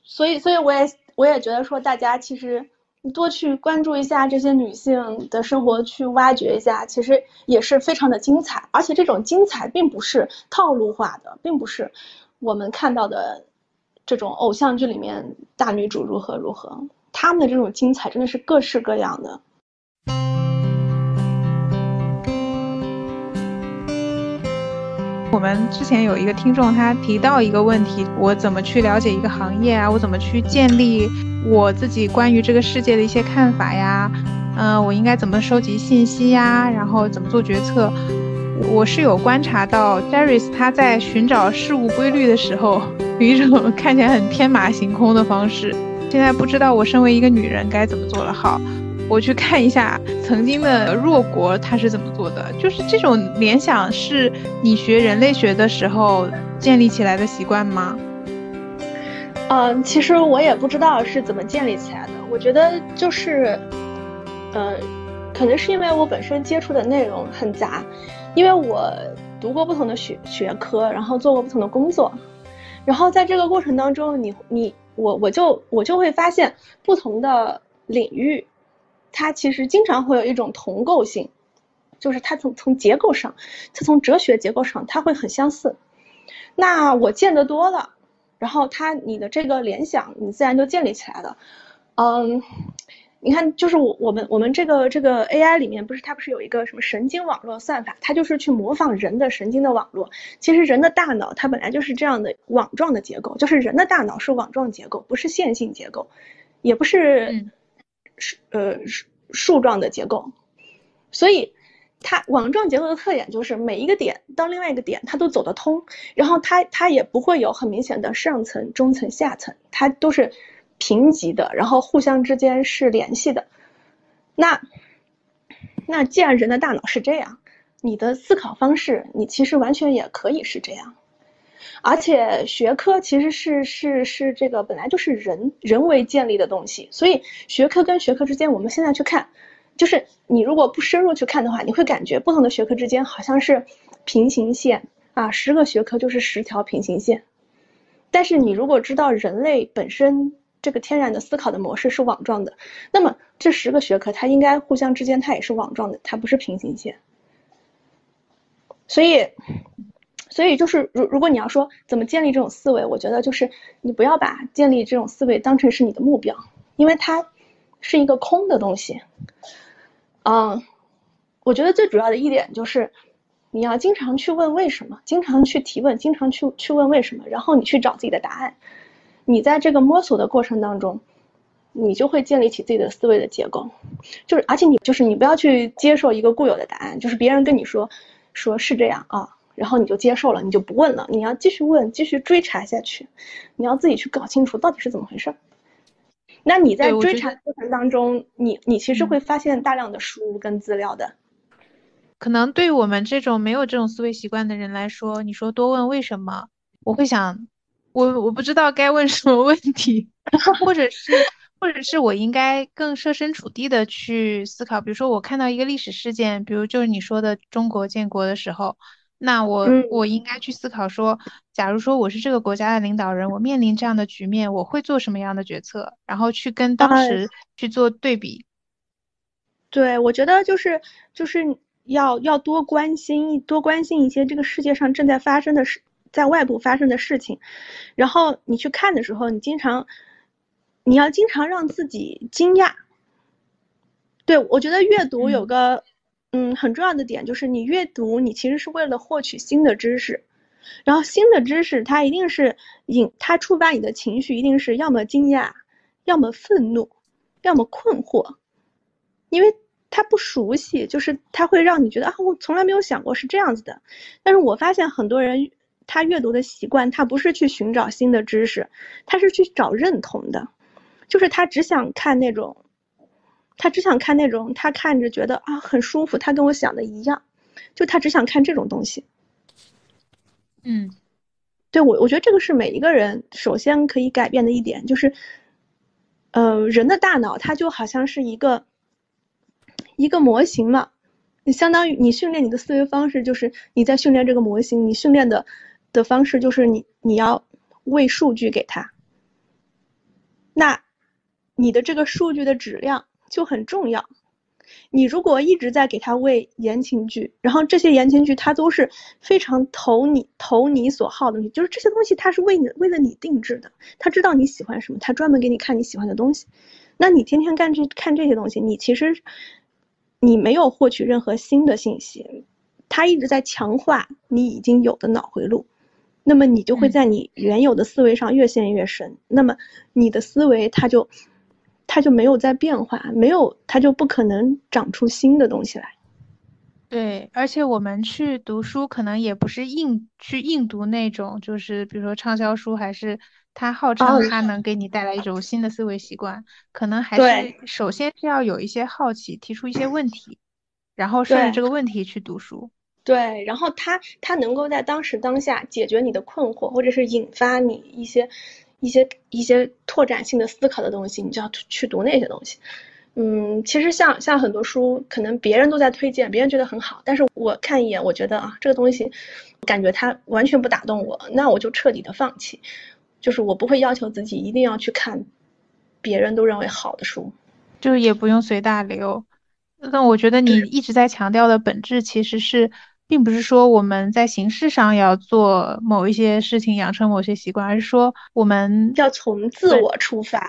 所以所以我也我也觉得说，大家其实。多去关注一下这些女性的生活，去挖掘一下，其实也是非常的精彩。而且这种精彩并不是套路化的，并不是我们看到的这种偶像剧里面大女主如何如何。他们的这种精彩真的是各式各样的。我们之前有一个听众，他提到一个问题：我怎么去了解一个行业啊？我怎么去建立？我自己关于这个世界的一些看法呀，嗯，我应该怎么收集信息呀？然后怎么做决策？我是有观察到 j e r r y s 他在寻找事物规律的时候，有一种看起来很天马行空的方式。现在不知道我身为一个女人该怎么做的好，我去看一下曾经的弱国他是怎么做的。就是这种联想是你学人类学的时候建立起来的习惯吗？嗯，其实我也不知道是怎么建立起来的。我觉得就是，呃，可能是因为我本身接触的内容很杂，因为我读过不同的学学科，然后做过不同的工作，然后在这个过程当中，你你我我就我就会发现不同的领域，它其实经常会有一种同构性，就是它从从结构上，它从哲学结构上，它会很相似。那我见得多了。然后他，你的这个联想，你自然就建立起来了。嗯，你看，就是我我们我们这个这个 AI 里面，不是它不是有一个什么神经网络算法？它就是去模仿人的神经的网络。其实人的大脑它本来就是这样的网状的结构，就是人的大脑是网状结构，不是线性结构，也不是是呃树状的结构，所以。它网状结构的特点就是每一个点到另外一个点，它都走得通，然后它它也不会有很明显的上层、中层、下层，它都是平级的，然后互相之间是联系的。那那既然人的大脑是这样，你的思考方式，你其实完全也可以是这样。而且学科其实是是是这个本来就是人人为建立的东西，所以学科跟学科之间，我们现在去看。就是你如果不深入去看的话，你会感觉不同的学科之间好像是平行线啊，十个学科就是十条平行线。但是你如果知道人类本身这个天然的思考的模式是网状的，那么这十个学科它应该互相之间它也是网状的，它不是平行线。所以，所以就是如如果你要说怎么建立这种思维，我觉得就是你不要把建立这种思维当成是你的目标，因为它是一个空的东西。嗯，我觉得最主要的一点就是，你要经常去问为什么，经常去提问，经常去去问为什么，然后你去找自己的答案。你在这个摸索的过程当中，你就会建立起自己的思维的结构。就是，而且你就是你不要去接受一个固有的答案，就是别人跟你说说是这样啊，然后你就接受了，你就不问了。你要继续问，继续追查下去，你要自己去搞清楚到底是怎么回事。那你在追查过程当中，你你其实会发现大量的书跟资料的。可能对于我们这种没有这种思维习惯的人来说，你说多问为什么，我会想，我我不知道该问什么问题，或者是或者是我应该更设身处地的去思考。比如说我看到一个历史事件，比如就是你说的中国建国的时候。那我我应该去思考说，假如说我是这个国家的领导人，我面临这样的局面，我会做什么样的决策？然后去跟当时去做对比。对，我觉得就是就是要要多关心多关心一些这个世界上正在发生的事，在外部发生的事情，然后你去看的时候，你经常你要经常让自己惊讶。对我觉得阅读有个。嗯，很重要的点就是你阅读，你其实是为了获取新的知识，然后新的知识它一定是引它触发你的情绪，一定是要么惊讶，要么愤怒，要么困惑，因为它不熟悉，就是它会让你觉得啊，我从来没有想过是这样子的。但是我发现很多人他阅读的习惯，他不是去寻找新的知识，他是去找认同的，就是他只想看那种。他只想看那种他看着觉得啊很舒服，他跟我想的一样，就他只想看这种东西。嗯，对我我觉得这个是每一个人首先可以改变的一点，就是，呃，人的大脑它就好像是一个一个模型嘛，你相当于你训练你的思维方式，就是你在训练这个模型，你训练的的方式就是你你要喂数据给他，那你的这个数据的质量。就很重要。你如果一直在给他喂言情剧，然后这些言情剧它都是非常投你投你所好的东西，就是这些东西它是为你为了你定制的，他知道你喜欢什么，他专门给你看你喜欢的东西。那你天天干这看这些东西，你其实你没有获取任何新的信息，他一直在强化你已经有的脑回路，那么你就会在你原有的思维上越陷越深，那么你的思维它就。它就没有在变化，没有它就不可能长出新的东西来。对，而且我们去读书，可能也不是硬去硬读那种，就是比如说畅销书，还是它号称它能给你带来一种新的思维习惯，可能还是首先是要有一些好奇，提出一些问题，然后顺着这个问题去读书。对，然后它它能够在当时当下解决你的困惑，或者是引发你一些。一些一些拓展性的思考的东西，你就要去读那些东西。嗯，其实像像很多书，可能别人都在推荐，别人觉得很好，但是我看一眼，我觉得啊，这个东西感觉它完全不打动我，那我就彻底的放弃。就是我不会要求自己一定要去看别人都认为好的书，就也不用随大流。那我觉得你一直在强调的本质其实是。并不是说我们在形式上要做某一些事情，养成某些习惯，而是说我们要从自我出发，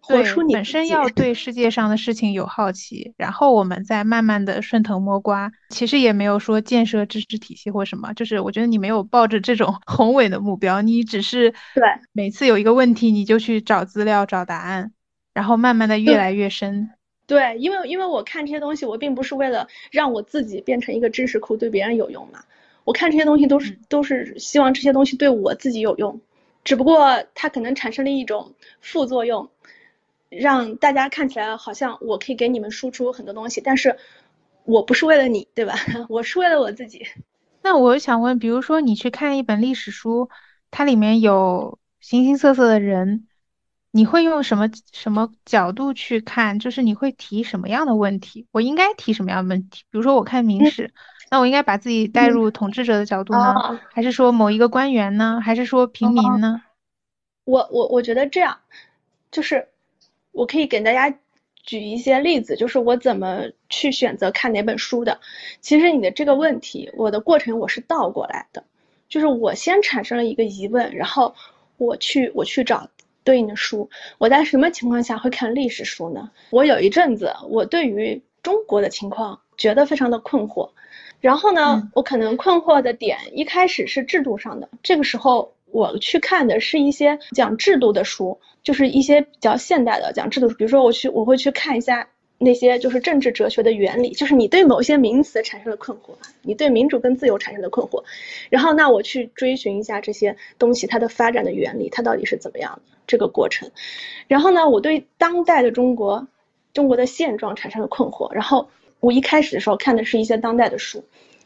活出你本身要 对世界上的事情有好奇，然后我们再慢慢的顺藤摸瓜。其实也没有说建设知识体系或什么，就是我觉得你没有抱着这种 宏伟的目标，你只是对每次有一个问题你就去找资料找答案，然后慢慢的越来越深。对，因为因为我看这些东西，我并不是为了让我自己变成一个知识库，对别人有用嘛。我看这些东西都是都是希望这些东西对我自己有用，只不过它可能产生了一种副作用，让大家看起来好像我可以给你们输出很多东西，但是我不是为了你，对吧？我是为了我自己。那我想问，比如说你去看一本历史书，它里面有形形色色的人。你会用什么什么角度去看？就是你会提什么样的问题？我应该提什么样的问题？比如说我看明史，那我应该把自己带入统治者的角度呢，还是说某一个官员呢，还是说平民呢？我我我觉得这样，就是我可以给大家举一些例子，就是我怎么去选择看哪本书的。其实你的这个问题，我的过程我是倒过来的，就是我先产生了一个疑问，然后我去我去找。对应的书，我在什么情况下会看历史书呢？我有一阵子，我对于中国的情况觉得非常的困惑，然后呢，我可能困惑的点一开始是制度上的，这个时候我去看的是一些讲制度的书，就是一些比较现代的讲制度书，比如说我去我会去看一下。那些就是政治哲学的原理，就是你对某些名词产生了困惑，你对民主跟自由产生了困惑，然后那我去追寻一下这些东西它的发展的原理，它到底是怎么样的这个过程，然后呢，我对当代的中国，中国的现状产生了困惑，然后我一开始的时候看的是一些当代的书，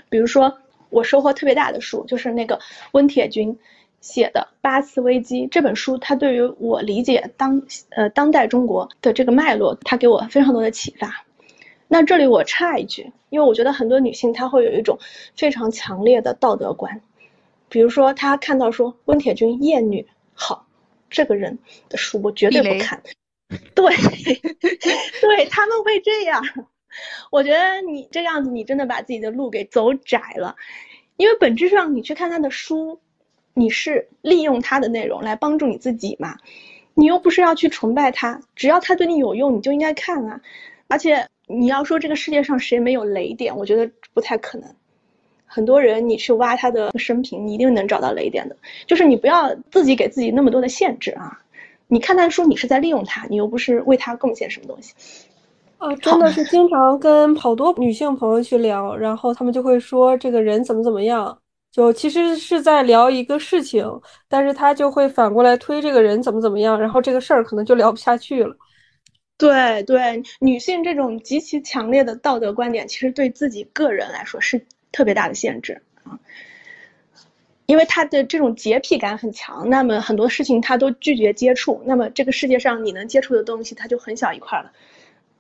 比如说我收获特别大的书就是那个温铁军。写的《八次危机》这本书，它对于我理解当呃当代中国的这个脉络，它给我非常多的启发。那这里我插一句，因为我觉得很多女性她会有一种非常强烈的道德观，比如说她看到说温铁军厌女好，这个人的书我绝对不看。对，对他们会这样。我觉得你这样子，你真的把自己的路给走窄了，因为本质上你去看他的书，你是利用他的内容来帮助你自己嘛，你又不是要去崇拜他，只要他对你有用，你就应该看啊。而且你要说这个世界上谁没有雷点，我觉得不太可能。很多人你去挖他的生平，你一定能找到雷点的。就是你不要自己给自己那么多的限制啊。你看他书，你是在利用他，你又不是为他贡献什么东西。啊，真的是经常跟好多女性朋友去聊，然后他们就会说这个人怎么怎么样，就其实是在聊一个事情，但是他就会反过来推这个人怎么怎么样，然后这个事儿可能就聊不下去了。对对，女性这种极其强烈的道德观点，其实对自己个人来说是特别大的限制啊。因为他的这种洁癖感很强，那么很多事情他都拒绝接触，那么这个世界上你能接触的东西，它就很小一块了。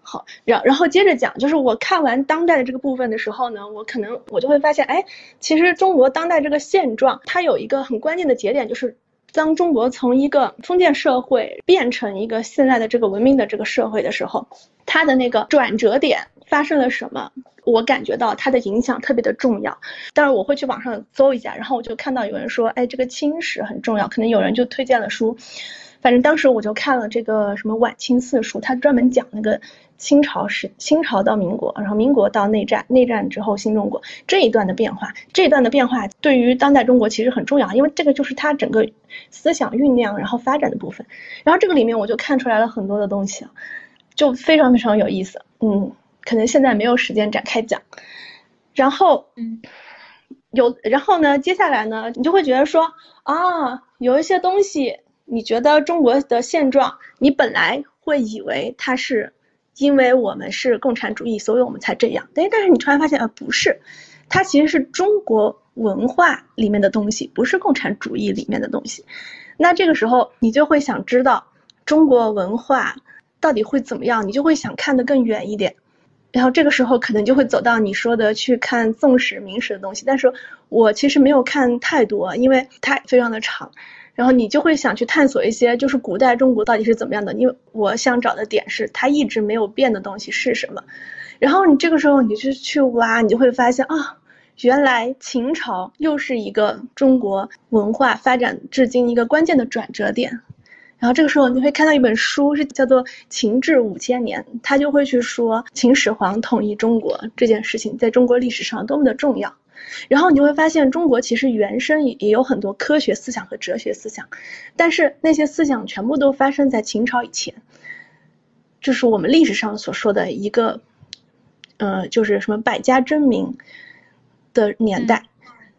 好，然然后接着讲，就是我看完当代的这个部分的时候呢，我可能我就会发现，哎，其实中国当代这个现状，它有一个很关键的节点，就是当中国从一个封建社会变成一个现在的这个文明的这个社会的时候，它的那个转折点发生了什么？我感觉到它的影响特别的重要，但是我会去网上搜一下，然后我就看到有人说，哎，这个清史很重要，可能有人就推荐了书，反正当时我就看了这个什么晚清四书，它专门讲那个清朝时，清朝到民国，然后民国到内战，内战之后新中国这一段的变化，这一段的变化对于当代中国其实很重要，因为这个就是它整个思想酝酿然后发展的部分，然后这个里面我就看出来了很多的东西，就非常非常有意思，嗯。可能现在没有时间展开讲，然后，嗯，有，然后呢，接下来呢，你就会觉得说，啊，有一些东西，你觉得中国的现状，你本来会以为它是，因为我们是共产主义，所以我们才这样，但但是你突然发现，呃，不是，它其实是中国文化里面的东西，不是共产主义里面的东西，那这个时候你就会想知道中国文化到底会怎么样，你就会想看得更远一点。然后这个时候可能就会走到你说的去看宋史、明史的东西，但是我其实没有看太多，因为它非常的长。然后你就会想去探索一些，就是古代中国到底是怎么样的，因为我想找的点是它一直没有变的东西是什么。然后你这个时候你就去挖，你就会发现啊，原来秦朝又是一个中国文化发展至今一个关键的转折点。然后这个时候你会看到一本书，是叫做《秦制五千年》，他就会去说秦始皇统一中国这件事情在中国历史上多么的重要。然后你就会发现，中国其实原生也也有很多科学思想和哲学思想，但是那些思想全部都发生在秦朝以前，这是我们历史上所说的一个，呃，就是什么百家争鸣的年代。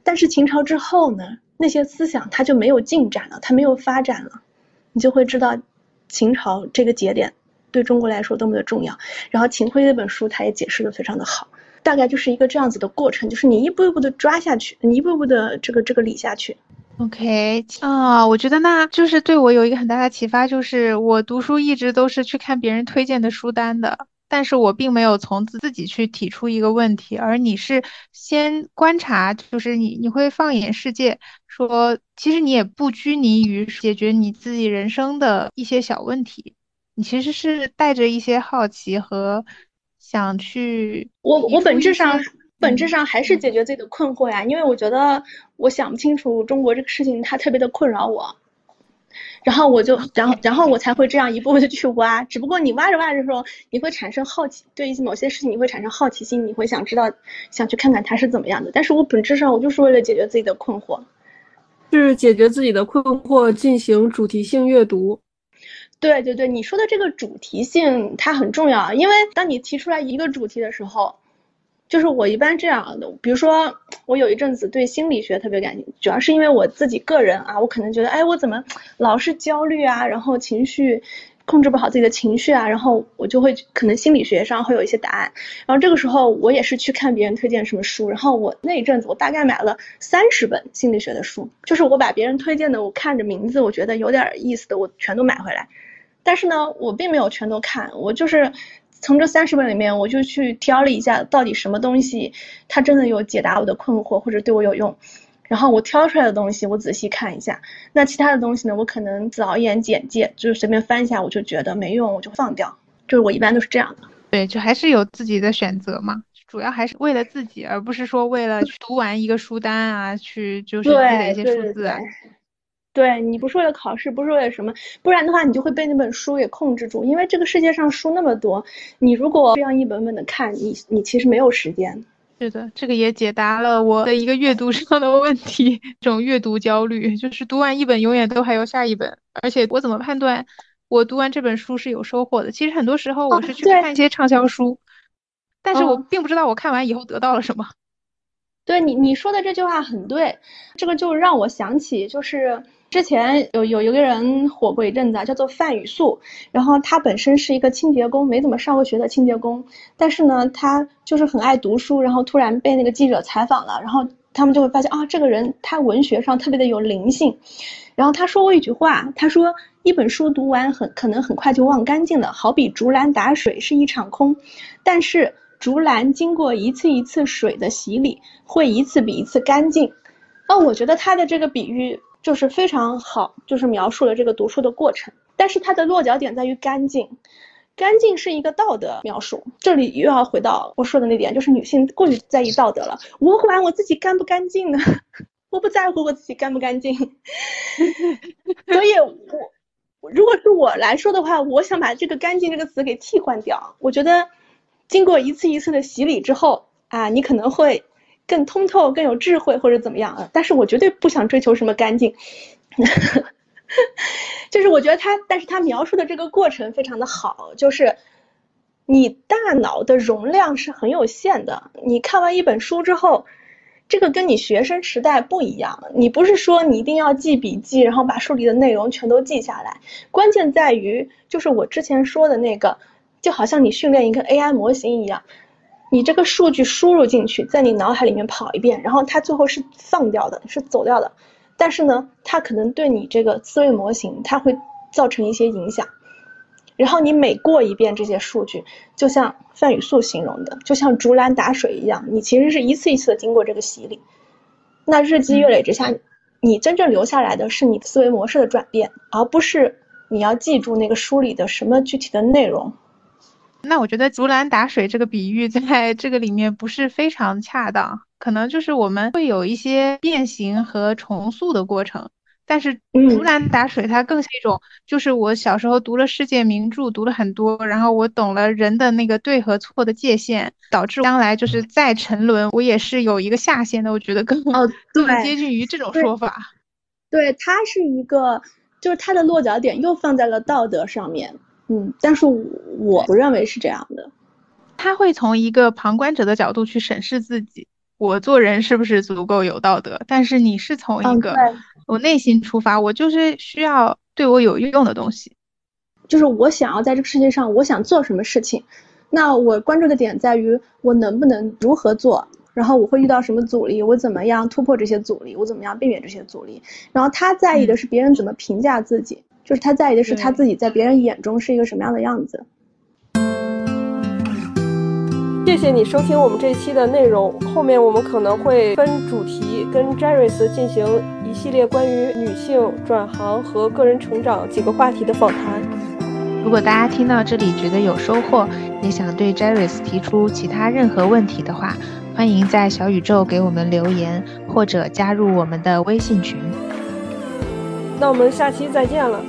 但是秦朝之后呢，那些思想它就没有进展了，它没有发展了。你就会知道，秦朝这个节点对中国来说多么的重要。然后秦桧那本书他也解释的非常的好，大概就是一个这样子的过程，就是你一步一步的抓下去，你一步一步的这个这个理下去。OK 啊，我觉得那就是对我有一个很大的启发，就是我读书一直都是去看别人推荐的书单的。但是我并没有从自自己去提出一个问题，而你是先观察，就是你你会放眼世界，说其实你也不拘泥于解决你自己人生的一些小问题，你其实是带着一些好奇和想去。我我本质上本质上还是解决自己的困惑呀，因为我觉得我想不清楚中国这个事情，它特别的困扰我。然后我就，然后，然后我才会这样一步步的去挖。只不过你挖着挖着的时候，你会产生好奇，对于某些事情你会产生好奇心，你会想知道，想去看看它是怎么样的。但是我本质上我就是为了解决自己的困惑，是解决自己的困惑，进行主题性阅读。对对对，你说的这个主题性它很重要，因为当你提出来一个主题的时候。就是我一般这样的，比如说我有一阵子对心理学特别感兴趣，主要是因为我自己个人啊，我可能觉得，哎，我怎么老是焦虑啊，然后情绪控制不好自己的情绪啊，然后我就会可能心理学上会有一些答案，然后这个时候我也是去看别人推荐什么书，然后我那一阵子我大概买了三十本心理学的书，就是我把别人推荐的，我看着名字我觉得有点意思的，我全都买回来，但是呢，我并没有全都看，我就是。从这三十本里面，我就去挑了一下，到底什么东西它真的有解答我的困惑或者对我有用。然后我挑出来的东西，我仔细看一下。那其他的东西呢，我可能扫一眼简介，就是随便翻一下，我就觉得没用，我就放掉。就是我一般都是这样的。对，就还是有自己的选择嘛，主要还是为了自己，而不是说为了读完一个书单啊，去就是积累一些数字。对你不是为了考试，不是为了什么，不然的话你就会被那本书给控制住。因为这个世界上书那么多，你如果这样一本本的看，你你其实没有时间。是的，这个也解答了我的一个阅读上的问题，这种阅读焦虑，就是读完一本永远都还有下一本，而且我怎么判断我读完这本书是有收获的？其实很多时候我是去看一些畅销书，但是我并不知道我看完以后得到了什么。对你你说的这句话很对，这个就让我想起就是。之前有有一个人火过一阵子，叫做范雨素，然后他本身是一个清洁工，没怎么上过学的清洁工，但是呢，他就是很爱读书，然后突然被那个记者采访了，然后他们就会发现啊，这个人他文学上特别的有灵性，然后他说过一句话，他说一本书读完很可能很快就忘干净了，好比竹篮打水是一场空，但是竹篮经过一次一次水的洗礼，会一次比一次干净。哦，我觉得他的这个比喻。就是非常好，就是描述了这个读书的过程，但是它的落脚点在于干净，干净是一个道德描述。这里又要回到我说的那点，就是女性过于在意道德了。我管我自己干不干净呢？我不在乎我自己干不干净。所以，我如果是我来说的话，我想把这个“干净”这个词给替换掉。我觉得，经过一次一次的洗礼之后啊，你可能会。更通透、更有智慧或者怎么样啊？但是我绝对不想追求什么干净，就是我觉得他，但是他描述的这个过程非常的好，就是你大脑的容量是很有限的。你看完一本书之后，这个跟你学生时代不一样，你不是说你一定要记笔记，然后把书里的内容全都记下来。关键在于，就是我之前说的那个，就好像你训练一个 AI 模型一样。你这个数据输入进去，在你脑海里面跑一遍，然后它最后是放掉的，是走掉的。但是呢，它可能对你这个思维模型，它会造成一些影响。然后你每过一遍这些数据，就像范雨素形容的，就像竹篮打水一样，你其实是一次一次的经过这个洗礼。那日积月累之下，你真正留下来的是你思维模式的转变，而不是你要记住那个书里的什么具体的内容。那我觉得竹篮打水这个比喻在这个里面不是非常恰当，可能就是我们会有一些变形和重塑的过程，但是竹篮打水它更是一种，就是我小时候读了世界名著，读了很多，然后我懂了人的那个对和错的界限，导致将来就是再沉沦，我也是有一个下限的。我觉得更哦，更接近于这种说法。对，它是一个，就是它的落脚点又放在了道德上面。嗯，但是我不认为是这样的。他会从一个旁观者的角度去审视自己，我做人是不是足够有道德？但是你是从一个我内心出发，我就是需要对我有用的东西，就是我想要在这个世界上，我想做什么事情，那我关注的点在于我能不能如何做，然后我会遇到什么阻力，我怎么样突破这些阻力，我怎么样避免这些阻力。然后他在意的是别人怎么评价自己。就是他在意的是他自己在别人眼中是一个什么样的样子。谢谢你收听我们这期的内容，后面我们可能会分主题跟 Jerris 进行一系列关于女性转行和个人成长几个话题的访谈。如果大家听到这里觉得有收获，也想对 Jerris 提出其他任何问题的话，欢迎在小宇宙给我们留言，或者加入我们的微信群。那我们下期再见了。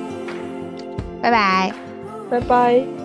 拜拜，拜拜。